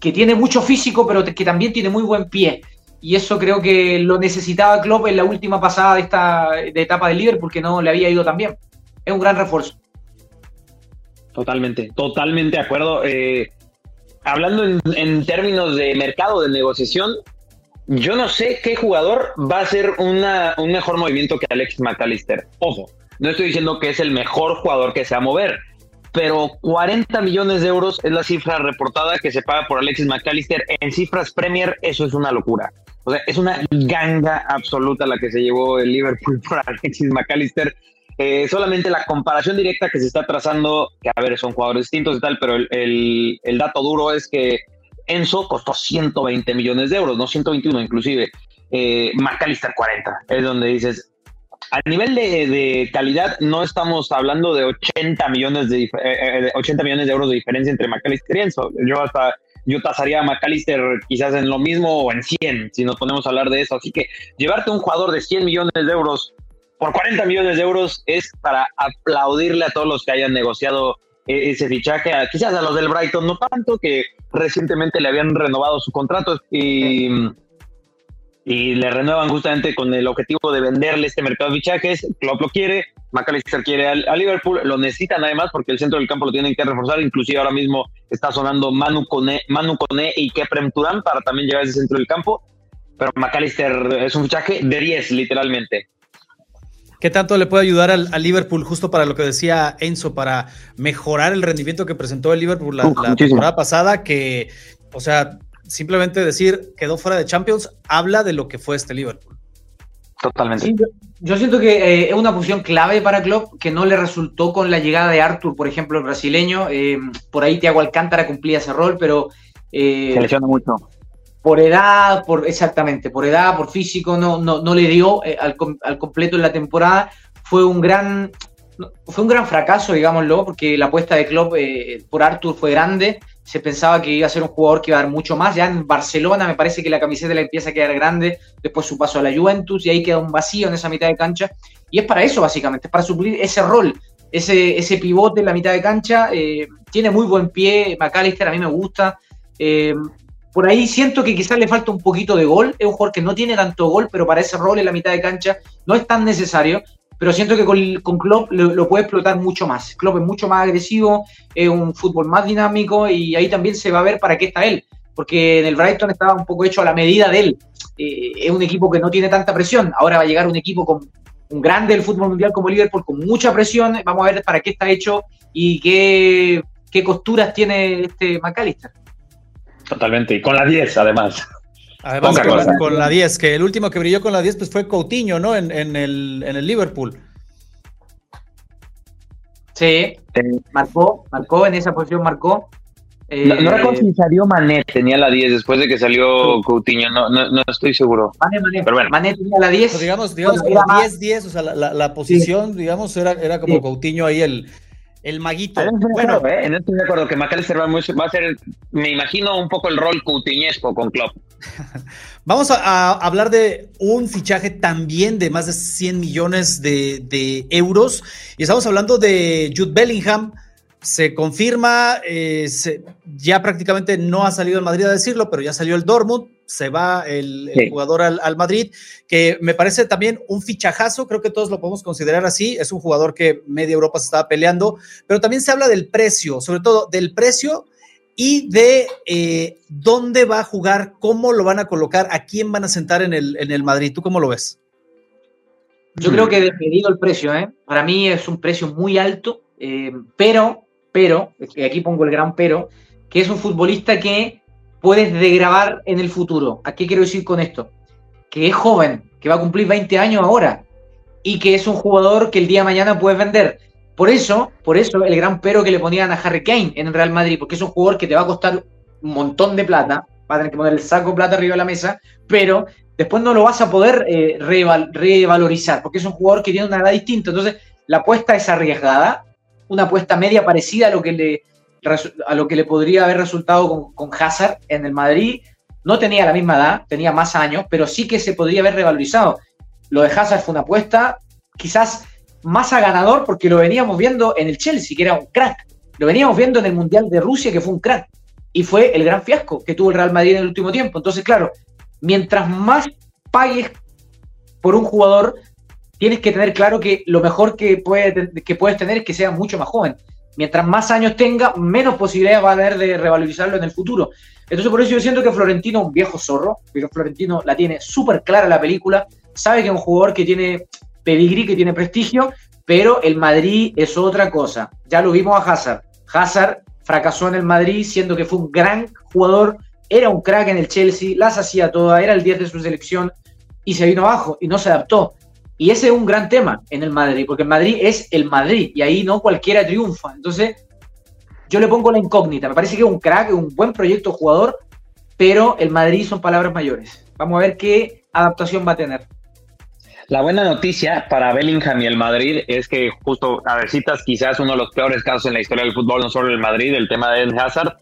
que tiene mucho físico, pero que también tiene muy buen pie. Y eso creo que lo necesitaba Klopp en la última pasada de esta de etapa del Liverpool, porque no le había ido tan bien. Es un gran refuerzo. Totalmente, totalmente de acuerdo. Eh, hablando en, términos de mercado de negociación, yo no sé qué jugador va a ser un mejor movimiento que Alex McAllister. Ojo, no estoy diciendo que es el mejor jugador que se va a mover, pero 40 millones de euros es la cifra reportada que se paga por Alexis McAllister. En cifras Premier, eso es una locura. O sea, es una ganga absoluta la que se llevó el Liverpool por Alexis McAllister. Eh, solamente la comparación directa que se está trazando, que a ver, son jugadores distintos y tal, pero el, el, dato duro es que Enzo costó 120 millones de euros, no 121 inclusive. Eh, McAllister 40, es donde dices, a nivel de, calidad no estamos hablando de 80 millones de, 80 eh, millones de euros de diferencia entre McAllister y Enzo. Yo hasta yo tasaría a McAllister quizás en lo mismo o en 100, si nos ponemos a hablar de eso. Así que llevarte un jugador de 100 millones de euros por 40 millones de euros es para aplaudirle a todos los que hayan negociado ese fichaje, quizás a los del Brighton no tanto, que recientemente le habían renovado su contrato y, y le renuevan justamente con el objetivo de venderle este mercado de fichajes. Klopp lo quiere, McAllister quiere a, Liverpool, lo necesitan además porque el centro del campo lo tienen que reforzar, inclusive ahora mismo está sonando Manu Kone, Manu Kone y Keprem Turán para también llevar ese centro del campo, pero McAllister es un fichaje de 10 literalmente. ¿Qué tanto le puede ayudar al, Liverpool, justo para lo que decía Enzo, para mejorar el rendimiento que presentó el Liverpool la, temporada pasada? Que, o sea, simplemente decir quedó fuera de Champions habla de lo que fue este Liverpool. Totalmente. yo, siento que eh, es una posición clave para Klopp que no le resultó con la llegada de Arthur, por ejemplo, el brasileño. Eh, por ahí Thiago Alcántara cumplía ese rol, pero. Eh, Se lesiona mucho por edad, por exactamente, por edad, por físico, no, no, no le dio eh, al, al, completo en la temporada. Fue un gran, fue un gran fracaso, digámoslo, porque la apuesta de Klopp eh, por Arthur fue grande. Se pensaba que iba a ser un jugador que iba a dar mucho más. Ya en Barcelona me parece que la camiseta le empieza a quedar grande. Después su paso a la Juventus y ahí queda un vacío en esa mitad de cancha. Y es para eso, básicamente, es para suplir ese rol, ese, ese pivote en la mitad de cancha. Eh, tiene muy buen pie. McAllister a mí me gusta. Por ahí siento que quizás le falta un poquito de gol. Es un jugador que no tiene tanto gol, pero para ese rol en la mitad de cancha no es tan necesario. Pero siento que con, con Klopp lo, puede explotar mucho más. Klopp es mucho más agresivo, es un fútbol más dinámico y ahí también se va a ver para qué está él. Porque en el Brighton estaba un poco hecho a la medida de él. Eh, es un equipo que no tiene tanta presión. Ahora va a llegar un equipo con un grande del fútbol mundial como Liverpool con mucha presión. Vamos a ver para qué está hecho y qué, costuras tiene este McAllister. Totalmente, y con la 10 además. Además, con, la 10, que el último que brilló con la 10 pues fue Coutinho, ¿no? En, el, en el Liverpool. Sí, marcó, marcó en esa posición, marcó. no, no recuerdo si salió Manet, tenía la 10 después de que salió Coutinho, no, no, no estoy seguro. Manet, Manet, Pero bueno. Manet tenía la 10. Pues digamos, digamos como 10-10, o sea, la, la, posición, digamos, era, era como Coutinho ahí el, el maguito. Bueno, ¿eh? en estoy de acuerdo que McAllister va, a ser, me imagino, un poco el rol coutiñesco con Klopp. [LAUGHS] Vamos a, hablar de un fichaje también de más de 100 millones de, euros. Y estamos hablando de Jude Bellingham, se confirma, eh, ya prácticamente no ha salido el Madrid a decirlo, pero ya salió el Dortmund, se va el, jugador al, Madrid, que me parece también un fichajazo, creo que todos lo podemos considerar así, es un jugador que media Europa se estaba peleando, pero también se habla del precio, sobre todo del precio y de eh, dónde va a jugar, cómo lo van a colocar, a quién van a sentar en el, en el Madrid. ¿Tú cómo lo ves? Yo creo que despedido el precio, ¿eh? para mí es un precio muy alto, eh, pero pero, aquí pongo el gran pero, que es un futbolista que puedes degravar en el futuro. ¿A qué quiero decir con esto? Que es joven, que va a cumplir 20 años ahora y que es un jugador que el día de mañana puedes vender. Por eso, por eso el gran pero que le ponían a Harry Kane en el Real Madrid, porque es un jugador que te va a costar un montón de plata, va a tener que poner el saco de plata arriba de la mesa, pero después no lo vas a poder eh, revalorizar, porque es un jugador que tiene una edad distinta. Entonces, la apuesta es arriesgada, una apuesta media parecida a lo que le, a lo que le podría haber resultado con, Hazard en el Madrid. No tenía la misma edad, tenía más años, pero sí que se podría haber revalorizado. Lo de Hazard fue una apuesta quizás más a ganador porque lo veníamos viendo en el Chelsea, que era un crack. Lo veníamos viendo en el Mundial de Rusia, que fue un crack. Y fue el gran fiasco que tuvo el Real Madrid en el último tiempo. Entonces, claro, mientras más pagues por un jugador, tienes que tener claro que lo mejor que, puede, que puedes tener es que sea mucho más joven. Mientras más años tenga, menos posibilidades va a haber de revalorizarlo en el futuro. Entonces, por eso yo siento que Florentino es un viejo zorro, pero Florentino la tiene súper clara la película, sabe que es un jugador que tiene pedigrí, que tiene prestigio, pero el Madrid es otra cosa. Ya lo vimos a Hazard. Hazard fracasó en el Madrid, siendo que fue un gran jugador, era un crack en el Chelsea, las hacía todas, era el 10 de su selección y se vino abajo y no se adaptó. Y ese es un gran tema en el Madrid, porque el Madrid es el Madrid y ahí no cualquiera triunfa. Entonces, yo le pongo la incógnita. Me parece que es un crack, un buen proyecto jugador, pero el Madrid son palabras mayores. Vamos a ver qué adaptación va a tener. La buena noticia para Bellingham y el Madrid es que justo, a ver, citas quizás uno de los peores casos en la historia del fútbol, no solo el Madrid, el tema de Eden Hazard.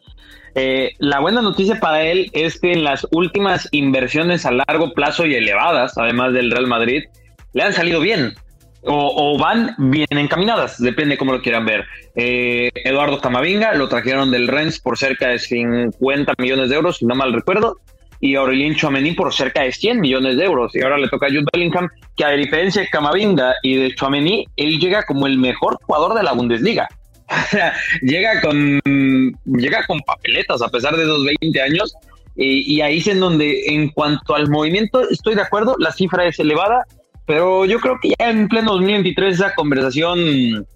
Eh, la buena noticia para él es que en las últimas inversiones a largo plazo y elevadas, además del Real Madrid, le han salido bien. O, van bien encaminadas, depende cómo lo quieran ver. Eh, Eduardo Camavinga lo trajeron del Rennes por cerca de 50 millones de euros, si no mal recuerdo, y Aurelien Chouameni por cerca de 100 millones de euros. Y ahora le toca a Jude Bellingham, que a diferencia de Camavinga y de Chouameni, él llega como el mejor jugador de la Bundesliga. [LAUGHS] llega con llega con papeletas a pesar de esos 20 años y ahí es en donde en cuanto al movimiento estoy de acuerdo, la cifra es elevada, pero yo creo que ya en pleno 2023 esa conversación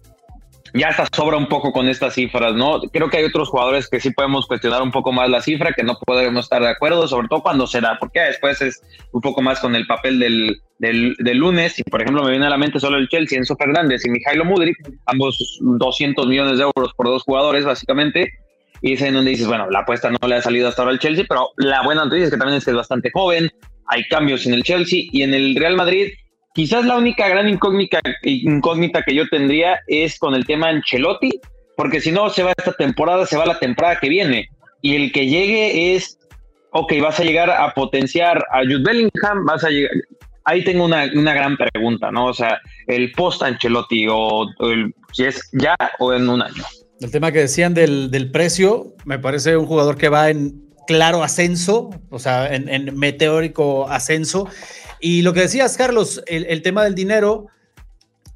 ya está sobra un poco con estas cifras, ¿no? Creo que hay otros jugadores que sí podemos cuestionar un poco más la cifra, que no podemos estar de acuerdo, sobre todo cuando se da, porque después es un poco más con el papel del, del, lunes. Y por ejemplo, me viene a la mente solo el Chelsea, Enzo Fernández y Mijailo Mudrik, ambos 200 millones de euros por dos jugadores, básicamente. Y es en donde dices, bueno, la apuesta no le ha salido hasta ahora al Chelsea, pero la buena noticia es que también es que es bastante joven, hay cambios en el Chelsea y en el Real Madrid Quizás la única gran incógnita, incógnita que yo tendría es con el tema Ancelotti, porque si no se va esta temporada, se va la temporada que viene. Y el que llegue es, ok, vas a llegar a potenciar a Jude Bellingham, vas a llegar... Ahí tengo una, gran pregunta, ¿no? O sea, el post Ancelotti o, si es ya o en un año. El tema que decían del, del precio, me parece un jugador que va en claro ascenso, o sea, en, en meteórico ascenso y lo que decías, Carlos, el, tema del dinero,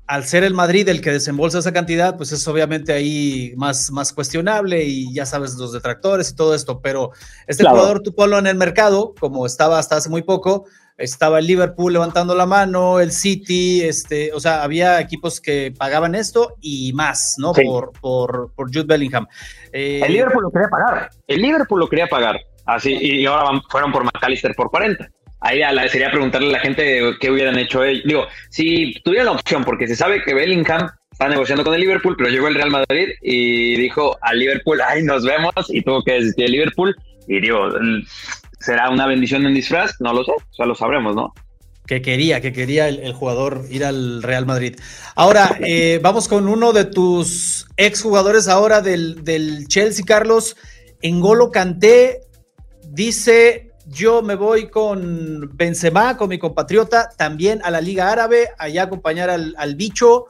al ser el Madrid el que desembolsa esa cantidad, pues es obviamente ahí más, más cuestionable y ya sabes los detractores y todo esto, pero este jugador tú ponlo en el mercado, como estaba hasta hace muy poco, estaba el Liverpool levantando la mano, el City, este, o sea, había equipos que pagaban esto y más, ¿no? Por, por, por, Jude Bellingham. Eh, el Liverpool lo quería pagar, el Liverpool lo quería pagar, así, y ahora fueron por McAllister por 40. Ahí sería preguntarle a la gente qué hubieran hecho ellos. Digo, si tuvieran la opción, porque se sabe que Bellingham está negociando con el Liverpool, pero llegó el Real Madrid y dijo al Liverpool, ay, nos vemos, y tuvo que decir el Liverpool, y digo, ¿será una bendición en disfraz? No lo sé, ya lo sabremos, ¿no? Que quería, que quería el, jugador ir al Real Madrid. Ahora, eh, vamos con uno de tus exjugadores ahora del, del Chelsea, Carlos. Engolo Canté dice yo me voy con Benzema, con mi compatriota, también a la Liga Árabe, allá acompañar al, bicho.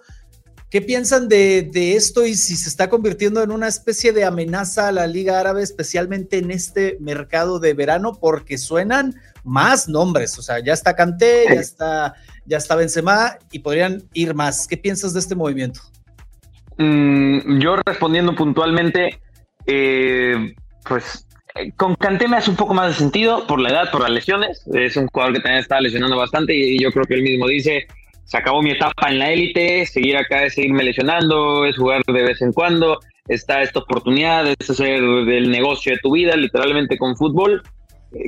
¿Qué piensan de, esto y si se está convirtiendo en una especie de amenaza a la Liga Árabe, especialmente en este mercado de verano? Porque suenan más nombres, o sea, ya está Kanté, ya está, ya está Benzema y podrían ir más. ¿Qué piensas de este movimiento? Mm, yo respondiendo puntualmente, eh, pues con Kanté me un poco más de sentido por la edad, por las lesiones. Es un jugador que también está lesionando bastante y yo creo que él mismo dice, se acabó mi etapa en la élite, seguir acá es seguirme lesionando, es jugar de vez en cuando, está esta oportunidad, de hacer del negocio de tu vida, literalmente con fútbol.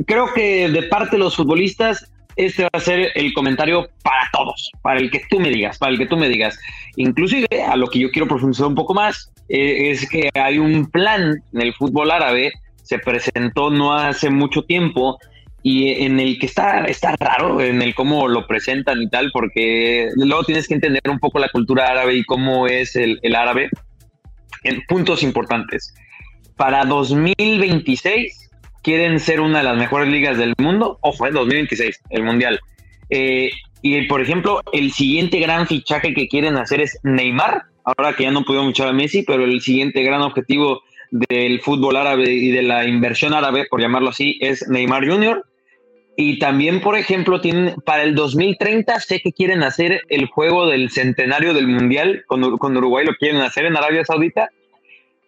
Creo que de parte de los futbolistas, este va a ser el comentario para todos, para el que tú me digas, para el que tú me digas. Inclusive, a lo que yo quiero profundizar un poco más, eh, es que hay un plan en el fútbol árabe se presentó no hace mucho tiempo y en el que está, está raro, en el cómo lo presentan y tal, porque luego tienes que entender un poco la cultura árabe y cómo es el, árabe en puntos importantes. Para 2026 quieren ser una de las mejores ligas del mundo, ojo, en 2026, el Mundial. Eh, y por ejemplo, el siguiente gran fichaje que quieren hacer es Neymar, ahora que ya no pudieron fichar a Messi, pero el siguiente gran objetivo del fútbol árabe y de la inversión árabe, por llamarlo así, es Neymar Jr. Y también, por ejemplo, para el 2030 sé que quieren hacer el juego del centenario del Mundial, con, con Uruguay lo quieren hacer en Arabia Saudita.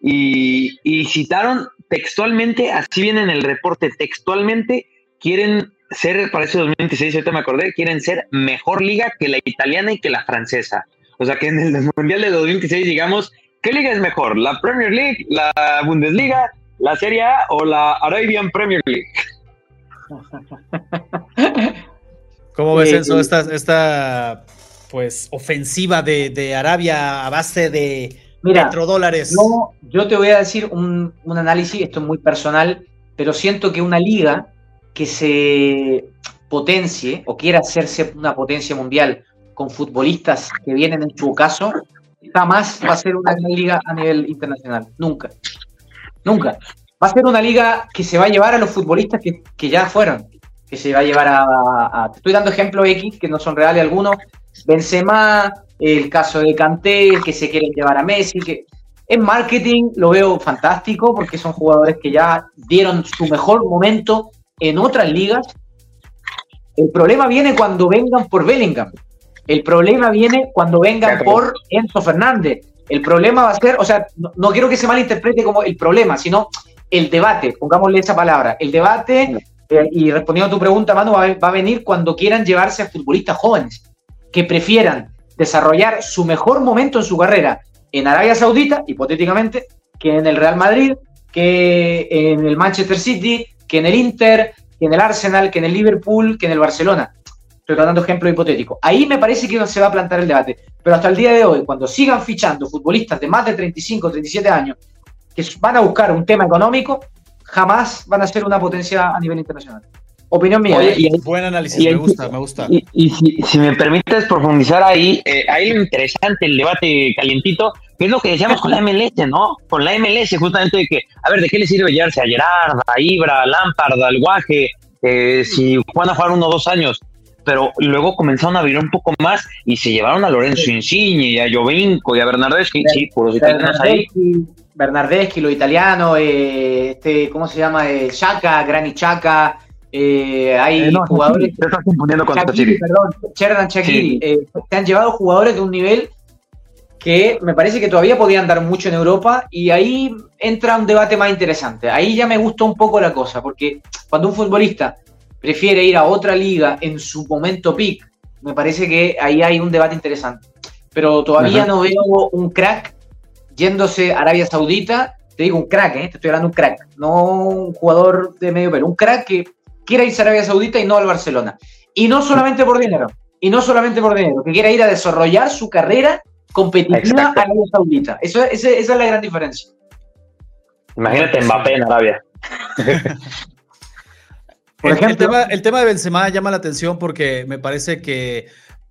Y, y citaron textualmente, así viene en el reporte, textualmente, quieren ser, para ese 2026, ahorita me acordé, quieren ser mejor liga que la italiana y que la francesa. O sea que en el Mundial de 2026, digamos, ¿Qué liga es mejor? ¿La Premier League, la Bundesliga, la Serie A o la Arabian Premier League? [LAUGHS] ¿Cómo ves, eso? Eh, esta, pues, ofensiva de, Arabia a base de petrodólares. No, yo te voy a decir un, un análisis, esto es muy personal, pero siento que una liga que se potencie o quiera hacerse una potencia mundial con futbolistas que vienen en su caso, jamás va a ser una liga a nivel internacional. Nunca. Nunca. Va a ser una liga que se va a llevar a los futbolistas que, ya fueron. Que se va a llevar a, Estoy dando ejemplos X que no son reales algunos. Benzema, el caso de Kanté, que se quieren llevar a Messi. que En marketing lo veo fantástico porque son jugadores que ya dieron su mejor momento en otras ligas. El problema viene cuando vengan por Bellingham. El problema viene cuando vengan por Enzo Fernández. El problema va a ser, o sea, no, quiero que se malinterprete como el problema, sino el debate, pongámosle esa palabra. El debate, eh, y respondiendo a tu pregunta, Manu, va, a venir cuando quieran llevarse a futbolistas jóvenes que prefieran desarrollar su mejor momento en su carrera en Arabia Saudita, hipotéticamente, que en el Real Madrid, que en el Manchester City, que en el Inter, que en el Arsenal, que en el Liverpool, que en el Barcelona. Estoy tratando ejemplos hipotéticos. Ahí me parece que se va a plantar el debate. Pero hasta el día de hoy, cuando sigan fichando futbolistas de más de 35, 37 años, que van a buscar un tema económico, jamás van a ser una potencia a nivel internacional. Opinión mía. ¿eh? buen análisis, me gusta, me gusta. Y, si, me permites profundizar ahí, eh, ahí lo interesante, el debate calientito, que es lo que decíamos con la MLS, ¿no? Con la MLS, justamente de que, a ver, ¿de qué le sirve llevarse a Gerard, a Ibra, a Lampard, al Guaje, eh, si van a jugar uno o dos años? Pero luego comenzaron a virar un poco más y se llevaron a Lorenzo Insigne y a Jovinco y a Bernardeschi, sí, por los italianos ahí. Bernardeschi, lo italiano, eh, este, ¿cómo se llama? Eh, Chaka, Granny Chaka, eh, hay eh, jugadores. Te estás confundiendo con Chakiri, perdón, Cherdan Chakiri. Eh, se han llevado jugadores de un nivel que me parece que todavía podían dar mucho en Europa y ahí entra un debate más interesante. Ahí ya me gustó un poco la cosa, porque cuando un futbolista prefiere ir a otra liga en su momento peak, me parece que ahí hay un debate interesante. Pero todavía no veo un crack yéndose a Arabia Saudita, te digo un crack, ¿eh? te estoy hablando de un crack, no un jugador de medio pelo, un crack que quiera irse a Arabia Saudita y no al Barcelona. Y no solamente por dinero, y no solamente por dinero, que quiera ir a desarrollar su carrera competitiva a Arabia Saudita. Eso, esa es la gran diferencia. Imagínate Mbappé en Arabia. [LAUGHS] el, tema, el tema de Benzema llama la atención porque me parece que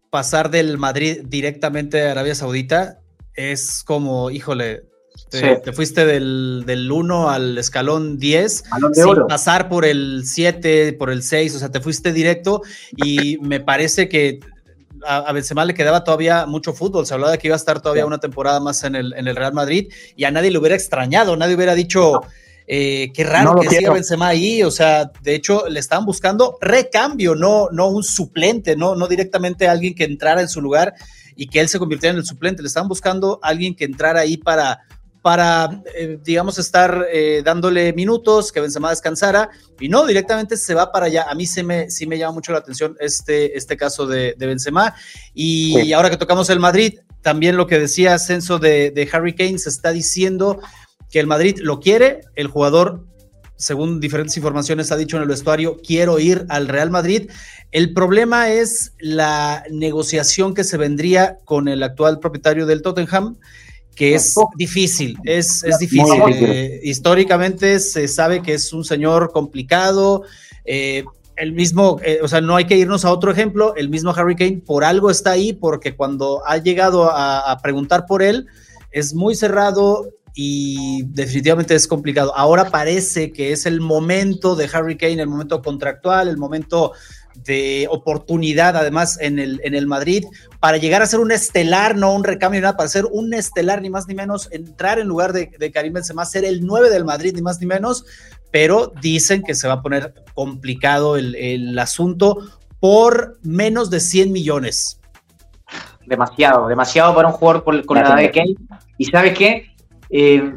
pasar del Madrid directamente a Arabia Saudita es como, híjole, te, fuiste del, del 1 al escalón 10 sin pasar por el 7, por el 6, o sea, te fuiste directo y me parece que a, Benzema le quedaba todavía mucho fútbol, se hablaba de que iba a estar todavía una temporada más en el, en el Real Madrid y a nadie le hubiera extrañado, nadie hubiera dicho, eh, qué raro que siga Benzema ahí, o sea, de hecho le estaban buscando recambio, no, no un suplente, no, no directamente alguien que entrara en su lugar y que él se convirtiera en el suplente, le estaban buscando alguien que entrara ahí para para, eh, digamos, estar eh, dándole minutos, que Benzema descansara, y no, directamente se va para allá. A mí se me, sí me llama mucho la atención este, este caso de, de Benzema. Y ahora que tocamos el Madrid, también lo que decía Ascenso de, de Harry Kane, se está diciendo que el Madrid lo quiere, el jugador según diferentes informaciones ha dicho en el vestuario, quiero ir al Real Madrid. El problema es la negociación que se vendría con el actual propietario del Tottenham, que es difícil, es, es difícil. Eh, históricamente se sabe que es un señor complicado. Eh, el mismo, eh, o sea, no hay que irnos a otro ejemplo, el mismo Harry Kane por algo está ahí, porque cuando ha llegado a, a preguntar por él, es muy cerrado y definitivamente es complicado. Ahora parece que es el momento de Harry Kane, el momento contractual, el momento de oportunidad, además, en el, en el Madrid, para llegar a ser un estelar, no un recambio, nada, para ser un estelar, ni más ni menos, entrar en lugar de, de Karim Benzema, ser el 9 del Madrid, ni más ni menos, pero dicen que se va a poner complicado el, asunto por menos de 100 millones. Demasiado, demasiado para un jugador con, la edad de Kane. ¿Y sabes qué? Eh,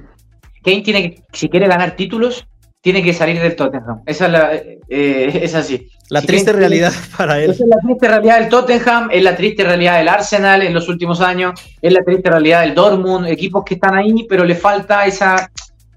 Kane tiene que, si quiere ganar títulos, tiene que salir del Tottenham. Esa es, la, eh, es así. La triste realidad [LAUGHS] para él. Esa es la triste realidad del Tottenham, es la triste realidad del Arsenal en los últimos años, es la triste realidad del Dortmund, equipos que están ahí, pero le falta esa,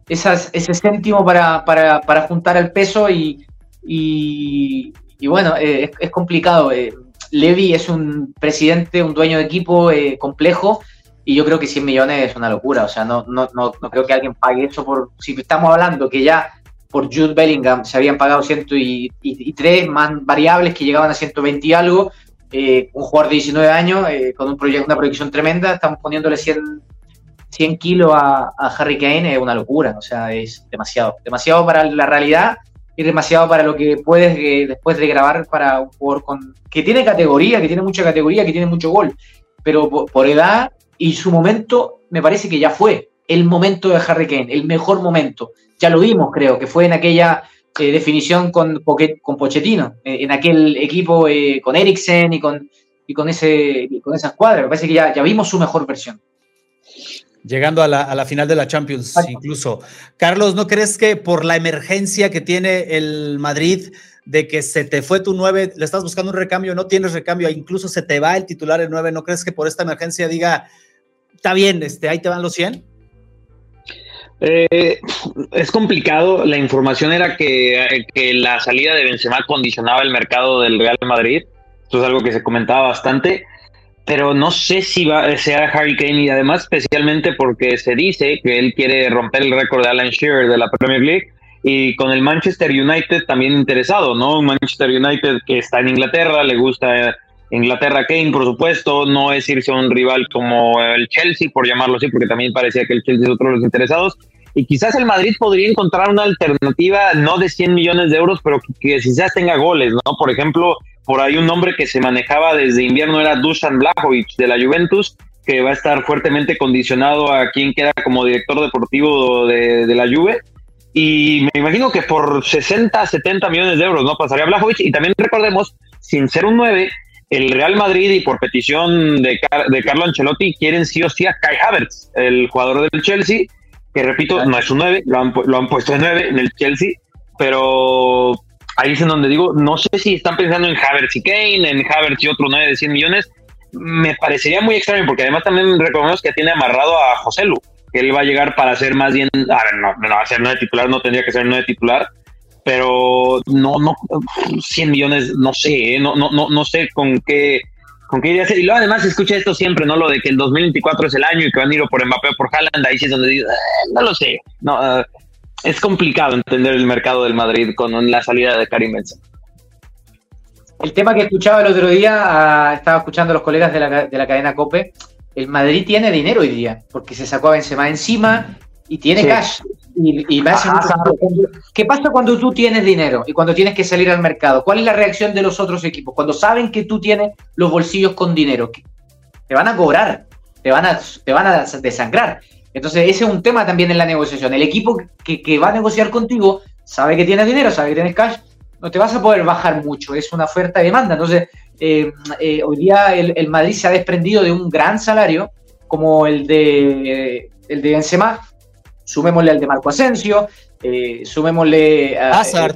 ese céntimo para, para, juntar el peso y, y, bueno, eh, es, complicado. Eh, Levy es un presidente, un dueño de equipo complejo y yo creo que 100 millones es una locura. O sea, no, no, no, no creo que alguien pague eso por. Si estamos hablando que ya por Jude Bellingham se habían pagado 103 más variables que llegaban a 120 y algo. Eh, un jugador de 19 años eh, con un proyecto, una proyección tremenda, estamos poniéndole 100, 100 kilos a, Harry Kane, es una locura, o sea, es demasiado, demasiado para la realidad y demasiado para lo que puedes eh, después de grabar para un jugador con, que tiene categoría, que tiene mucha categoría, que tiene mucho gol, pero por edad y su momento me parece que ya fue el momento de Harry Kane, el mejor momento ya lo vimos, creo, que fue en aquella eh, definición con, con Pochettino, eh, en aquel equipo eh, con Eriksen y con, y con, ese, con esa escuadra. Me parece que ya, ya vimos su mejor versión. Llegando a la, a la, final de la Champions, incluso. Carlos, ¿no crees que por la emergencia que tiene el Madrid de que se te fue tu 9, le estás buscando un recambio, no tienes recambio, incluso se te va el titular el 9, ¿no crees que por esta emergencia diga, está bien, este, ahí te van los 100? Eh, es complicado. La información era que, que, la salida de Benzema condicionaba el mercado del Real Madrid. Esto es algo que se comentaba bastante. Pero no sé si va, sea Harry Kane y además especialmente porque se dice que él quiere romper el récord de Alan Shearer de la Premier League y con el Manchester United también interesado, ¿no? Un Manchester United que está en Inglaterra, le gusta Inglaterra Kane, por supuesto, no es irse a un rival como el Chelsea, por llamarlo así, porque también parecía que el Chelsea es otro de los interesados. Y quizás el Madrid podría encontrar una alternativa, no de 100 millones de euros, pero que, que quizás tenga goles, ¿no? Por ejemplo, por ahí un nombre que se manejaba desde invierno era Dusan Blajovic de la Juventus, que va a estar fuertemente condicionado a quien queda como director deportivo de, de la Juve. Y me imagino que por 60, 70 millones de euros no pasaría Blajovic. Y también recordemos, sin ser un 9, el Real Madrid y por petición de, de Carlo Ancelotti quieren sí o sí a Kai Havertz, el jugador del Chelsea, que repito, no es un 9, lo han, lo han puesto de 9 en el Chelsea, pero ahí es en donde digo, no sé si están pensando en Havertz y Kane, en Havertz y otro 9 de 100 millones, me parecería muy extraño, porque además también recordemos que tiene amarrado a José Lu, que él va a llegar para ser más bien, a ver, no, no ser 9 titular, no tendría que ser 9 titular, pero no, no, 100 millones, no sé, ¿eh? no, no, no, no sé con qué, con qué ser. Y luego además escucha esto siempre, ¿no? Lo de que el 2024 es el año y que van a ir por Mbappé o por Haaland, ahí sí es donde digo, eh, no lo sé. No, eh, es complicado entender el mercado del Madrid con la salida de Karim Benzema. El tema que escuchaba el otro día, ah, estaba escuchando a los colegas de la, de la cadena COPE, el Madrid tiene dinero hoy día, porque se sacó a Benzema encima y tiene cash y, me hace mucho ¿Qué pasa cuando tú tienes dinero y cuando tienes que salir al mercado? ¿Cuál es la reacción de los otros equipos? Cuando saben que tú tienes los bolsillos con dinero, te van a cobrar, te van a, te van a desangrar. Entonces, ese es un tema también en la negociación. El equipo que, que va a negociar contigo sabe que tienes dinero, sabe que tienes cash, no te vas a poder bajar mucho, es una oferta y demanda. Entonces, eh, eh, hoy día el, Madrid se ha desprendido de un gran salario como el de, el de Benzema, sumémosle al de Marco Asensio, eh, sumémosle a, Hazard.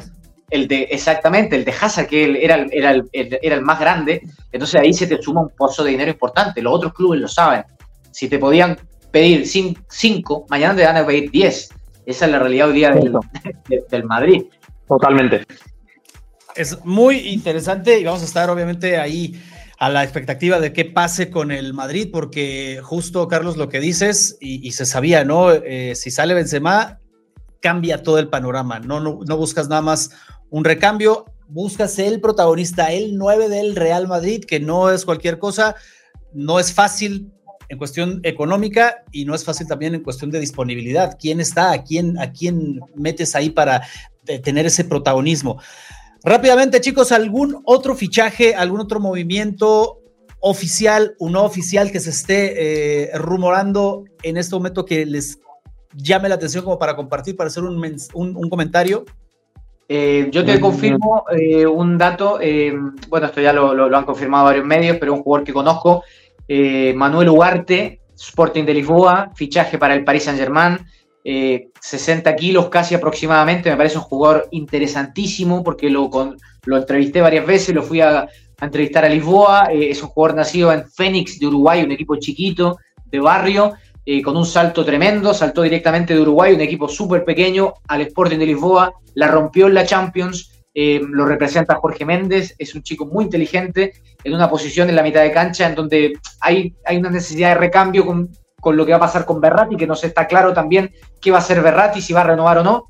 El, de, exactamente, el de Hazard, que era, era, el, era el más grande, entonces ahí se te suma un pozo de dinero importante, los otros clubes lo saben. Si te podían pedir 5, mañana te van a pedir 10. Esa es la realidad hoy día del, [LAUGHS] del Madrid. Totalmente. Es muy interesante y vamos a estar obviamente ahí a la expectativa de qué pase con el Madrid, porque justo, Carlos, lo que dices, y, se sabía, ¿no? Eh, si sale Benzema, cambia todo el panorama, no, no, no buscas nada más un recambio, buscas el protagonista, el 9 del Real Madrid, que no es cualquier cosa, no es fácil en cuestión económica y no es fácil también en cuestión de disponibilidad. ¿Quién está? ¿A quién, a quién metes ahí para tener ese protagonismo? Rápidamente, chicos, ¿algún otro fichaje, algún otro movimiento oficial o no oficial que se esté eh, rumorando en este momento que les llame la atención como para compartir, para hacer un, un, comentario? Eh, yo te confirmo eh, un dato, bueno, esto ya lo, lo, han confirmado varios medios, pero un jugador que conozco, Manuel Ugarte, Sporting de Lisboa, fichaje para el Paris Saint-Germain, 60 eh, kilos casi aproximadamente, me parece un jugador interesantísimo porque lo, entrevisté varias veces, lo fui a, entrevistar a Lisboa, eh, es un jugador nacido en Fénix de Uruguay, un equipo chiquito de barrio, eh, con un salto tremendo, saltó directamente de Uruguay, un equipo súper pequeño, al Sporting de Lisboa, la rompió en la Champions, lo representa Jorge Méndez, es un chico muy inteligente, en una posición en la mitad de cancha en donde hay, hay una necesidad de recambio con, con lo que va a pasar con Berratti, que no se está claro también qué va a hacer Berratti, si va a renovar o no.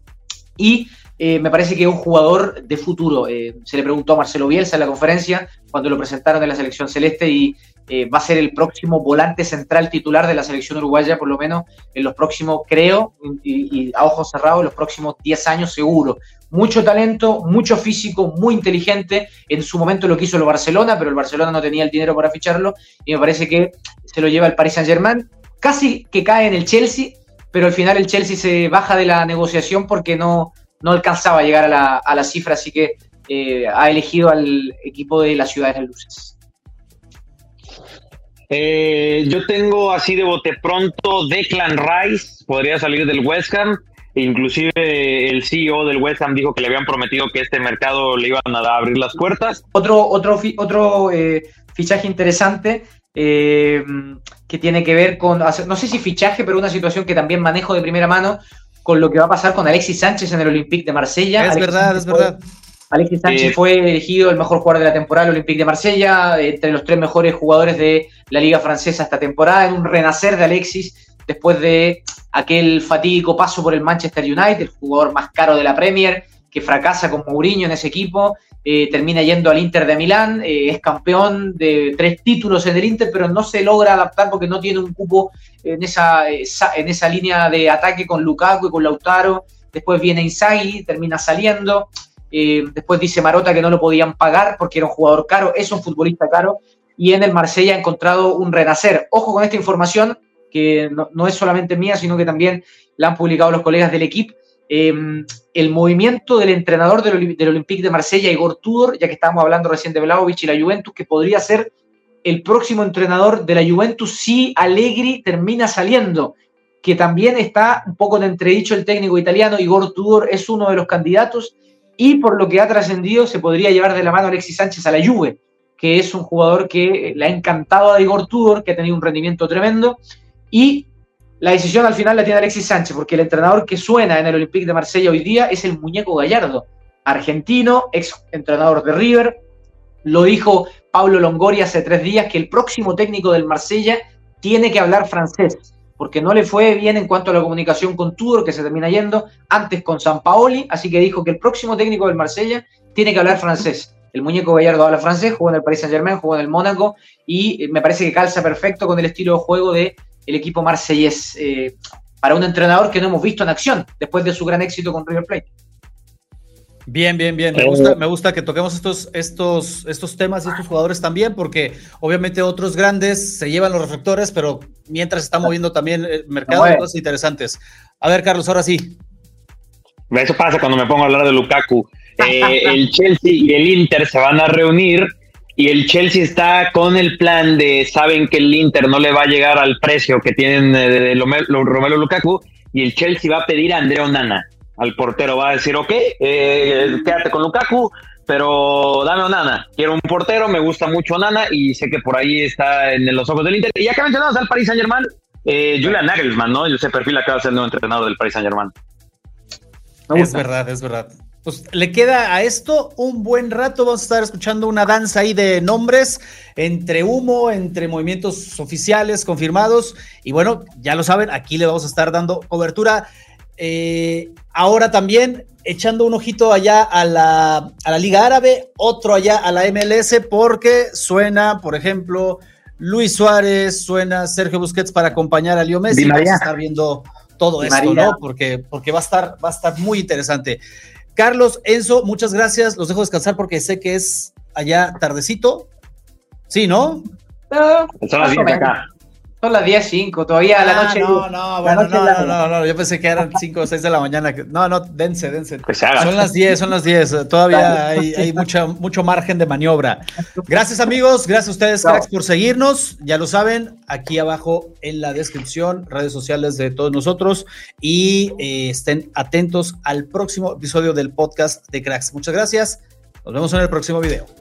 Y eh, me parece que es un jugador de futuro. Eh, se le preguntó a Marcelo Bielsa en la conferencia cuando lo presentaron en la selección celeste y eh, va a ser el próximo volante central titular de la selección uruguaya, por lo menos en los próximos, creo, y, a ojos cerrados, los próximos 10 años seguro. Mucho talento, mucho físico, muy inteligente. En su momento lo quiso el Barcelona, pero el Barcelona no tenía el dinero para ficharlo y me parece que se lo lleva el Paris Saint-Germain casi que cae en el Chelsea, pero al final el Chelsea se baja de la negociación porque no, no alcanzaba a llegar a la, a la cifra, así que eh, ha elegido al equipo de la Ciudad de Luces. Eh, yo tengo así de bote pronto Declan Rice, podría salir del West Ham. Inclusive el CEO del West Ham dijo que le habían prometido que este mercado le iban a abrir las puertas. Otro, otro, otro eh, fichaje interesante eh, que tiene que ver con, no sé si fichaje, pero una situación que también manejo de primera mano con lo que va a pasar con Alexis Sánchez en el Olympique de Marsella. Es verdad, es verdad. Alexis Sánchez fue elegido el mejor jugador de la temporada del Olympique de Marsella, entre los tres mejores jugadores de la Liga Francesa esta temporada, en un renacer de Alexis después de aquel fatídico paso por el Manchester United, el jugador más caro de la Premier, que fracasa con Mourinho en ese equipo eh, termina yendo al Inter de Milán, eh, es campeón de tres títulos en el Inter, pero no se logra adaptar porque no tiene un cupo en esa, en esa línea de ataque con Lukaku y con Lautaro. Después viene Inzaghi, termina saliendo. Eh, después dice Marota que no lo podían pagar porque era un jugador caro, es un futbolista caro. Y en el Marsella ha encontrado un renacer. Ojo con esta información, que no es solamente mía, sino que también la han publicado los colegas del equipo Em, el movimiento del entrenador del, Olympique de Marsella, Igor Tudor, ya que estábamos hablando recién de Vlaovic y la Juventus, que podría ser el próximo entrenador de la Juventus si Allegri termina saliendo, que también está un poco en entredicho el técnico italiano, Igor Tudor es uno de los candidatos, y por lo que ha trascendido se podría llevar de la mano Alexis Sánchez a la Juve, que es un jugador que le ha encantado a Igor Tudor, que ha tenido un rendimiento tremendo, y la decisión al final la tiene Alexis Sánchez, porque el entrenador que suena en el Olympique de Marsella hoy día es el muñeco Gallardo, argentino, ex entrenador de River. Lo dijo Pablo Longoria hace tres días que el próximo técnico del Marsella tiene que hablar francés, porque no le fue bien en cuanto a la comunicación con Tudor, que se termina yendo, antes con San Paoli, así que dijo que el próximo técnico del Marsella tiene que hablar francés. El muñeco Gallardo habla francés, jugó en el Paris Saint Germain, jugó en el Mónaco y me parece que calza perfecto con el estilo de juego de el equipo marsellés. Eh, para un entrenador que no hemos visto en acción después de su gran éxito con River Plate. Bien, bien, bien. Me gusta, me gusta que toquemos estos, estos, estos temas y estos jugadores también, porque obviamente otros grandes se llevan los reflectores, pero mientras está moviendo también el mercado de cosas interesantes. A ver, Carlos, ahora sí. Eso pasa cuando me pongo a hablar de Lukaku. Eh, [LAUGHS] el Chelsea y el Inter se van a reunir y el Chelsea está con el plan de, saben que el Inter no le va a llegar al precio que tienen eh, de Romelu Lukaku y el Chelsea va a pedir a Andrea Onana al portero, va a decir, ok, eh, quédate con Lukaku, pero dame Onana, quiero un portero, me gusta mucho Onana y sé que por ahí está en los ojos del Inter. Y ya que mencionamos al Paris Saint Germain, eh, Julian Nagelsmann, ¿no? Yo sé perfil acaba de ser el nuevo entrenador del Paris Saint Germain. Es verdad, es verdad. Pues le queda a esto un buen rato. Vamos a estar escuchando una danza ahí de nombres entre humo, entre movimientos oficiales confirmados. Y bueno, ya lo saben, aquí le vamos a estar dando cobertura. Eh, ahora también echando un ojito allá a la, a la Liga Árabe, otro allá a la MLS, porque suena, por ejemplo, Luis Suárez, suena Sergio Busquets para acompañar a Leo Messi. Vamos a estar viendo todo esto, ¿no? Porque, porque va, a estar, va a estar muy interesante. Carlos, Enzo, muchas gracias. Los dejo descansar porque sé que es allá tardecito. Sí, ¿no? Son las 10 acá. Son las 10, 5, todavía a la ah, noche. No, no, bueno, no, no, no, no, yo pensé que eran 5 o 6 de la mañana. No, no, dense, dense. Pues son las 10, son las 10. Todavía hay, hay mucha, mucho margen de maniobra. Gracias, amigos. Gracias a ustedes, cracks, por seguirnos. Ya lo saben, aquí abajo en la descripción, redes sociales de todos nosotros. Y eh, estén atentos al próximo episodio del podcast de Cracks. Muchas gracias. Nos vemos en el próximo video.